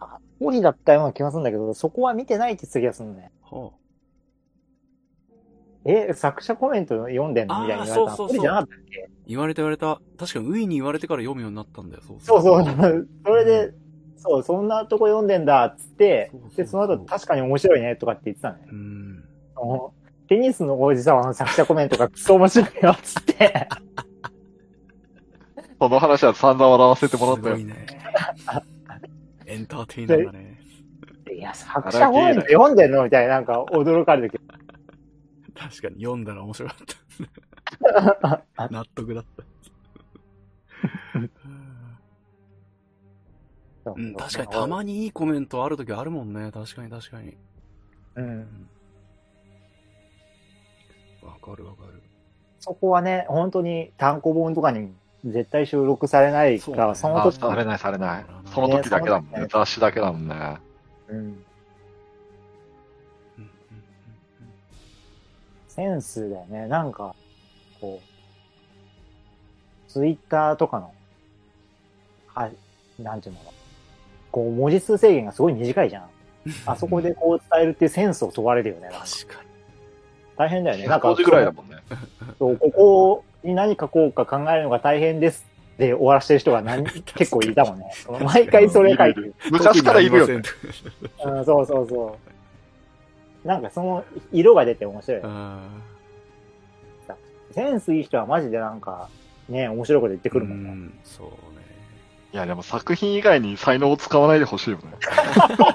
あ、オリだったような気がするんだけど、そこは見てないって言ってた気がするんだよ。はえ、作者コメント読んでんのみたいに言われたそうそうじゃなかったっけ？言われた言われた。確かにウィーに言われてから読むようになったんだよ。そうそうそう。それで、そう、そんなとこ読んでんだ、っつってそうそう、そうで、その後確かに面白いね、とかって言ってたのよ。うん。あのテニスの王子様の作者コメントがクソ面白いよ、つって。その話は散々笑わせてもらったよすごい。ね。エンターテイナーだね。いや、作者コメント読んでんのみたいな、なんか驚かれるけど。確かに読んだら面白かった。納得だった。うん、確かにたまにいいコメントあるときあるもんね。確かに確かに。うん。わかるわかる。そこはね、本当に単行本とかに絶対収録されないから、そねそうの時あ、されないされない。その時だけだもんね。雑誌だけだもんね。うん、センスだよね。なんか、こう、ツイッターとかの、は、なんていうのかな。こう、文字数制限がすごい短いじゃん。あそこでこう伝えるっていうセンスを問われるよね。確かに。大変だよね。なんか、100文字ぐらいだもんね。そうここに何書こうか考えるのが大変ですで終わらせてる人が何 結構いたもんね。毎回それ書いてる。昔からいるよね。うん、そうそうそう。なんかその色が出て面白い。あセンスいい人はマジでなんか、ね、面白いこと言ってーくるもんね。うん、そうね。いや、でも作品以外に才能を使わないでほしいよね。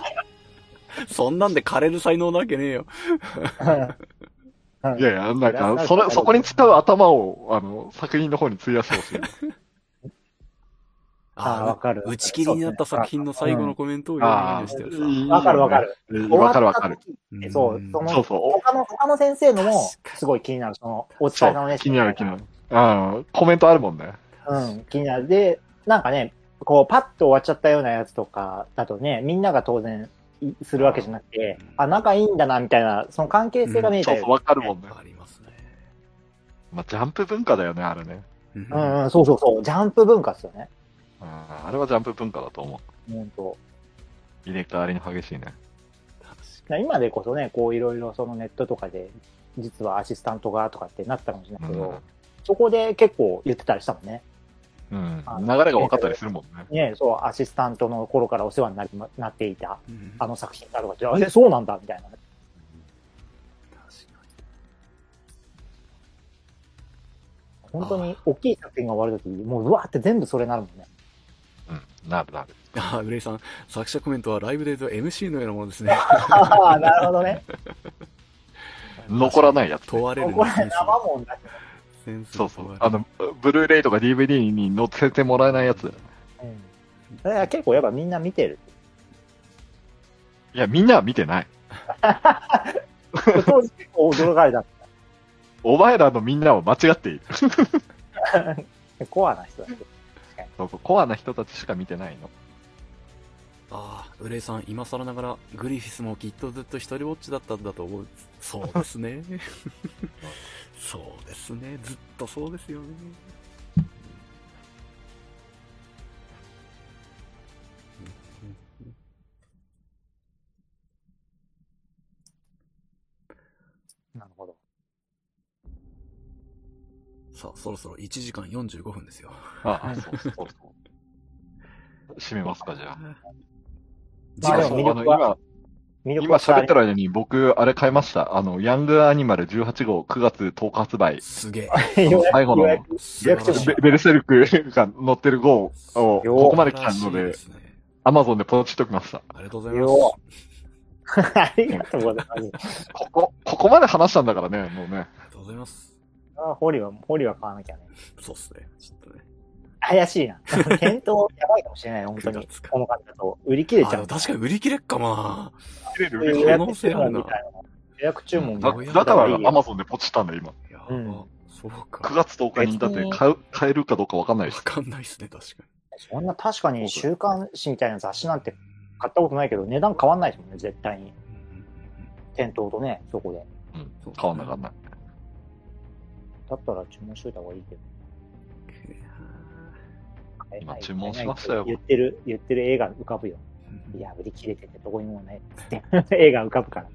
そんなんで枯れる才能なわけねえよ。うんいやいや、なんか、それ、そこに使う頭を、あの、作品の方に費やしてほしい。あーわかる打ち切りになった作品の最後のコメントを読むしてるわかるわかる。うんわかるわかる。うんそう、その、そうそう他の、他の先生のも、すごい気になる。その、お疲れ様でした。気になる気になる。うん、コメントあるもんね。うん、気になる。で、なんかね、こう、パッと終わっちゃったようなやつとかだとね、みんなが当然いするわけじゃなくてうん、あ、仲いいんだな、みたいな、その関係性が見えたりそうそう、わかるもんね。ありますね。まあ、ジャンプ文化だよね、あれね。うんうん、うん、そうそうそう、ジャンプ文化ですよね。うん、あれはジャンプ文化だと思う。本当入れ替わりに激しいね。今でこそね、こういろいろそのネットとかで、実はアシスタントがとかってなったかもしれないけど、そこで結構言ってたりしたもんね。うん。流れが分かったりするもんね。ね、そう、アシスタントの頃からお世話になりまなっていた、うんあの作品だとかって、あえ、そうなんだ、みたいな。確か本当に大きい作品が終わるとき、もううわーって全部それなるもんね。うん。なるなる。にあー、グレイさん、作者コメントはライブで言うと MC のようなものですね。ああ、なるほどね。残らないやつね、問われるこれセンス生もんだセンスそうそうあの、ブルーレイとか DVD に載せてもらえないやつ。うん。だから結構やっぱみんな見てる。いや、みんなは見てない。当時結構驚かれた。お前らのみんなは間違っている。コアな人だけど。そうそう、コアな人たちしか見てないの。ああ、ウレイさん、今更ながら、グリフィスもきっとずっと一人ぼっちだったんだと思う。そうですね。そうですね。ずっとそうですよね。なるほど。さあ、そろそろ1時間45分ですよ。ああ、そうそうそう。閉めますか、じゃあ。次回も、あの、今、魅力は喋ってる間に僕、あれ買いました。あの、ヤングアニマル18号9月10日発売。すげるその最後のベベルセルクが乗ってる号を、よここまで来たのでアマゾンでポチっときました。ありがとうございます。よ ありがとうございます。ここ、ここまで話したんだからね、もうね。ありがとうございます。あホリは、ホリは買わなきゃね。そうっすね。ちょっとね。怪しいな。検討やばいかもしれない、本当に9月。かこの感じだと。売り切れあ、ちゃう。確かに売り切れっかも切れる？予可約注能性あるな文みたいな。予約注文だもだからアマゾンでポチったんだよ、今。うんそうか。9月10日に、だって買う、買えるかどうかわかんないしわ。かんないっすね、確かそんな確かに週刊誌みたいな雑誌なんて買ったことないけど、値段変わんないですもんね、絶対に。に。店頭とね、そこで。うん。変わんなかんない。だったら注文しといた方がいいけど。買えない今注文しましたよ言ってる、言ってる絵が浮かぶよ。いや、売り切れててどこにもない。つって。絵が浮かぶから。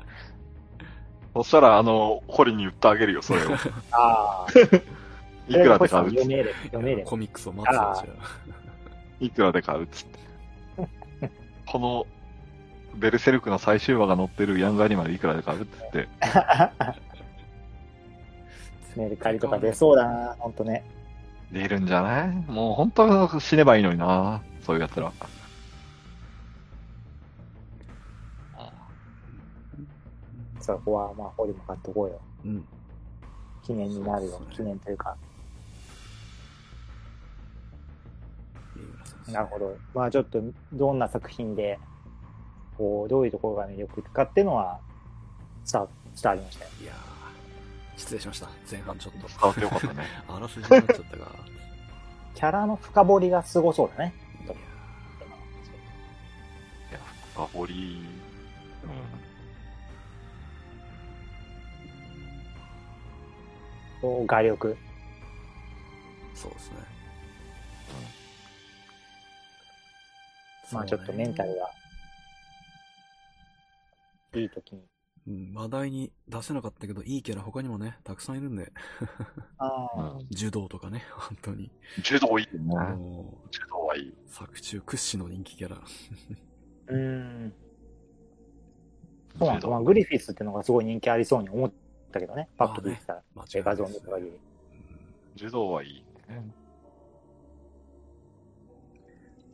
そしたら、あの、ホリに言ってあげるよ、それを。ああ。いくらで買う？っつって。コミックスを待つよ、じゃいくらで買う？っつって。この、ベルセルクの最終話が載ってるヤングアニマルいくらで買う？っつって。メルカリとか出そうだな、ほんとね。出るんじゃない？もう本当は死ねばいいのになそういうやつら。そこは、まあ、ホリも買っとこうよ。うん。記念になるよ記念というか。なるほど。まあ、ちょっと、どんな作品で、こう、どういうところが魅力かっていうのは、伝わ伝わりましたよ。いやー、失礼しました。前半ちょっと。伝わってよかったね。あらすじになっちゃったが。キャラの深掘りがすごそうだね。いやいや、深掘り、うん。こう画力。そうですね。まあ、ちょっとメンタルが、いい時に。うん、話題に出せなかったけど、いいキャラ他にもね、たくさんいるんで、あ柔道とかね、本当に。柔道いいよね。柔道はいい。作中屈指の人気キャラ。うーん。そうなんだ。まあ、グリフィスっていうのがすごい人気ありそうに思ったけどね。パッと聞いてたら。間違いな画像見た限り。柔道はいいね。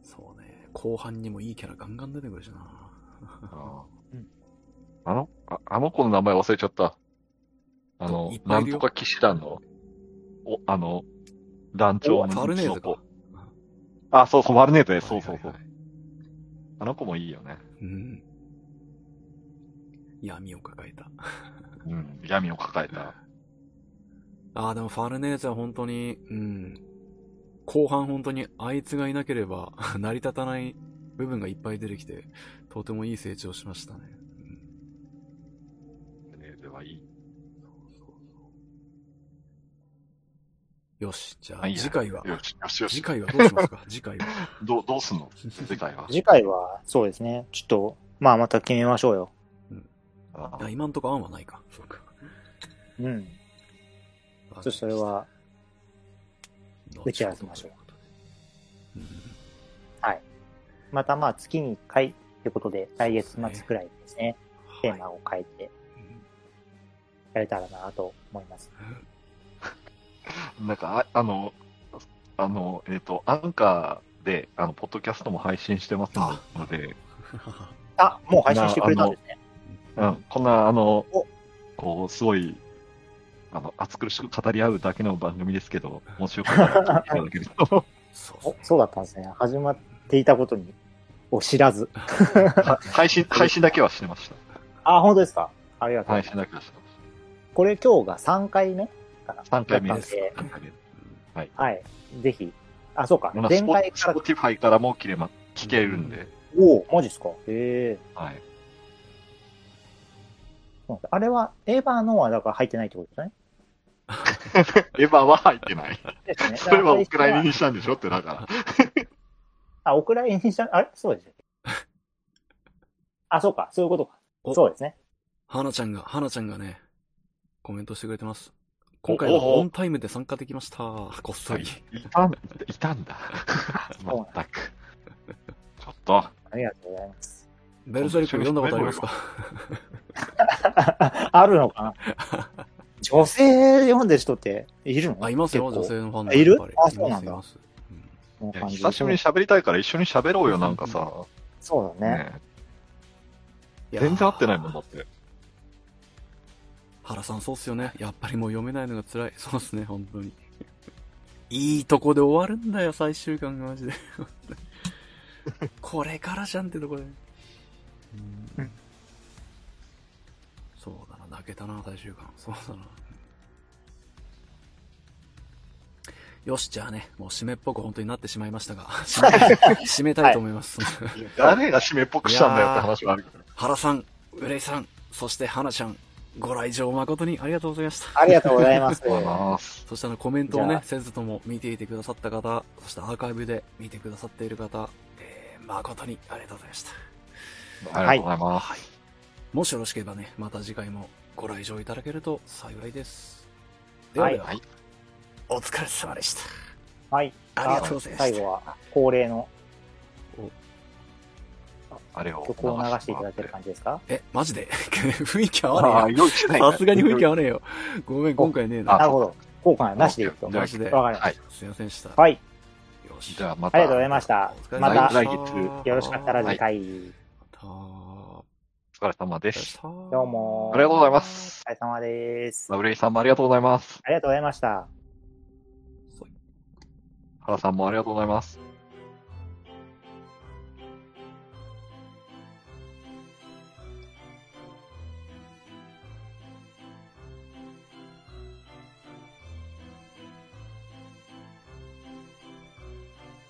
そうね、後半にもいいキャラガンガン出てくるしな。あうんあのあ、あの子の名前忘れちゃった。あのないんとか騎士団の、お、あの、団長おファルネー。あ、そうそう、マルネーゼ、そうそうそうはいはいはい。あの子もいいよね。うん。闇を抱えた。うん。闇を抱えた。ああ、でもファルネーゼは本当に、うん。後半本当にあいつがいなければ成り立たない部分がいっぱい出てきて、とてもいい成長しましたね。よし、じゃあ次回は、よし、よしよし。次回はどうしますか？次回は。どう、どうすんの？次回は。次回は、そうですね。ちょっと、まあ、また決めましょうよ。あいや今んとこ案はないか。そうか。うん。そしてそれは、打ち合わせましょうう。うんまたまあ、月に1回ってことで、来月末くらいですね。テーマを変えてやれたらなと思います。なんか、ああの、あの、えっ、と、アンカーで、あの、ポッドキャストも配信してますのので、あ、もう配信してくれたんですね。うん、こんな、あのお、こう、すごい、あの、熱苦しく語り合うだけの番組ですけど、もしよかったら聞いていただけると、そうお、そうだったんですね。始まっていたことに、を知らず。は配信、配信だけはしてました。あ、本当ですかありがとうございます。配信だけはしてましこれ今日が3回目かなた。3回目です。だったんで3回目はい。ぜひ。あ、そうか。まあ前回からスポ、ティファイからも聞けま、聞けるんで、おお、マジっすかへえ。はい。あれは、エヴァのはだから入ってないってことですね？エヴァは入ってない。ですね。それはお蔵入りに。にしたんでしょって、だから。あ、お蔵入りにした、あれ？そうです。あ、そうか。そういうことか。おそうですね。花ちゃんが、花ちゃんがね、コメントしてくれてます。今回はオンタイムで参加できました。こっそり。いたん、いたんだ。そうなん全く。ちょっと。ありがとうございます。ベルセルク読んだことありますか？あるのかな？女性読んでる人っているの？あ、いますよ、女性のファンいる？あそうなんだうん久しぶりに喋りたいから一緒に喋ろうよ、なんかさ。そうだね。ね全然合ってないもんだって。原さんそうっすよね。やっぱりもう読めないのが辛い。そうっすね、本当に。いいとこで終わるんだよ、最終巻がマジで。これからじゃんってとこで。うんうんそうだな、泣けたな、最終巻。そうだな。よし、じゃあね、もう締めっぽく本当になってしまいましたが、締めたい 締めたいと思います。誰が締めっぽくしたんだよって話はあるけど。原さん、憂いさん、そして花ちゃん、ご来場誠にありがとうございました。ありがとうございます。ありがとうございます。そしてあのコメントをねせずとも見ていてくださった方、そしてアーカイブで見てくださっている方、えー、誠にありがとうございました。ありがとうございます。はい。もしよろしければね、また次回もご来場いただけると幸いです。ではでは、はいお疲れ様でした。はい。ありがとうございました最後は恒例のあれを。曲を流していただける感じですか？え、マジで？雰囲気合わねえよ。さすがに雰囲気合わねえよ。ごめん、今回ねえあな。なるほど。効果がなしでいくと。じゃあマジで。わかりましはい。すいませんでした。た。はい。よし。じゃあまた。ありがとうございましたまた来月よろしかったら次回。またお疲れ様です。どどうも。ありがとうございます。お疲れ様です。ラブレイさんもありがとうございます。ありがとうございました。原さんもありがとうございます。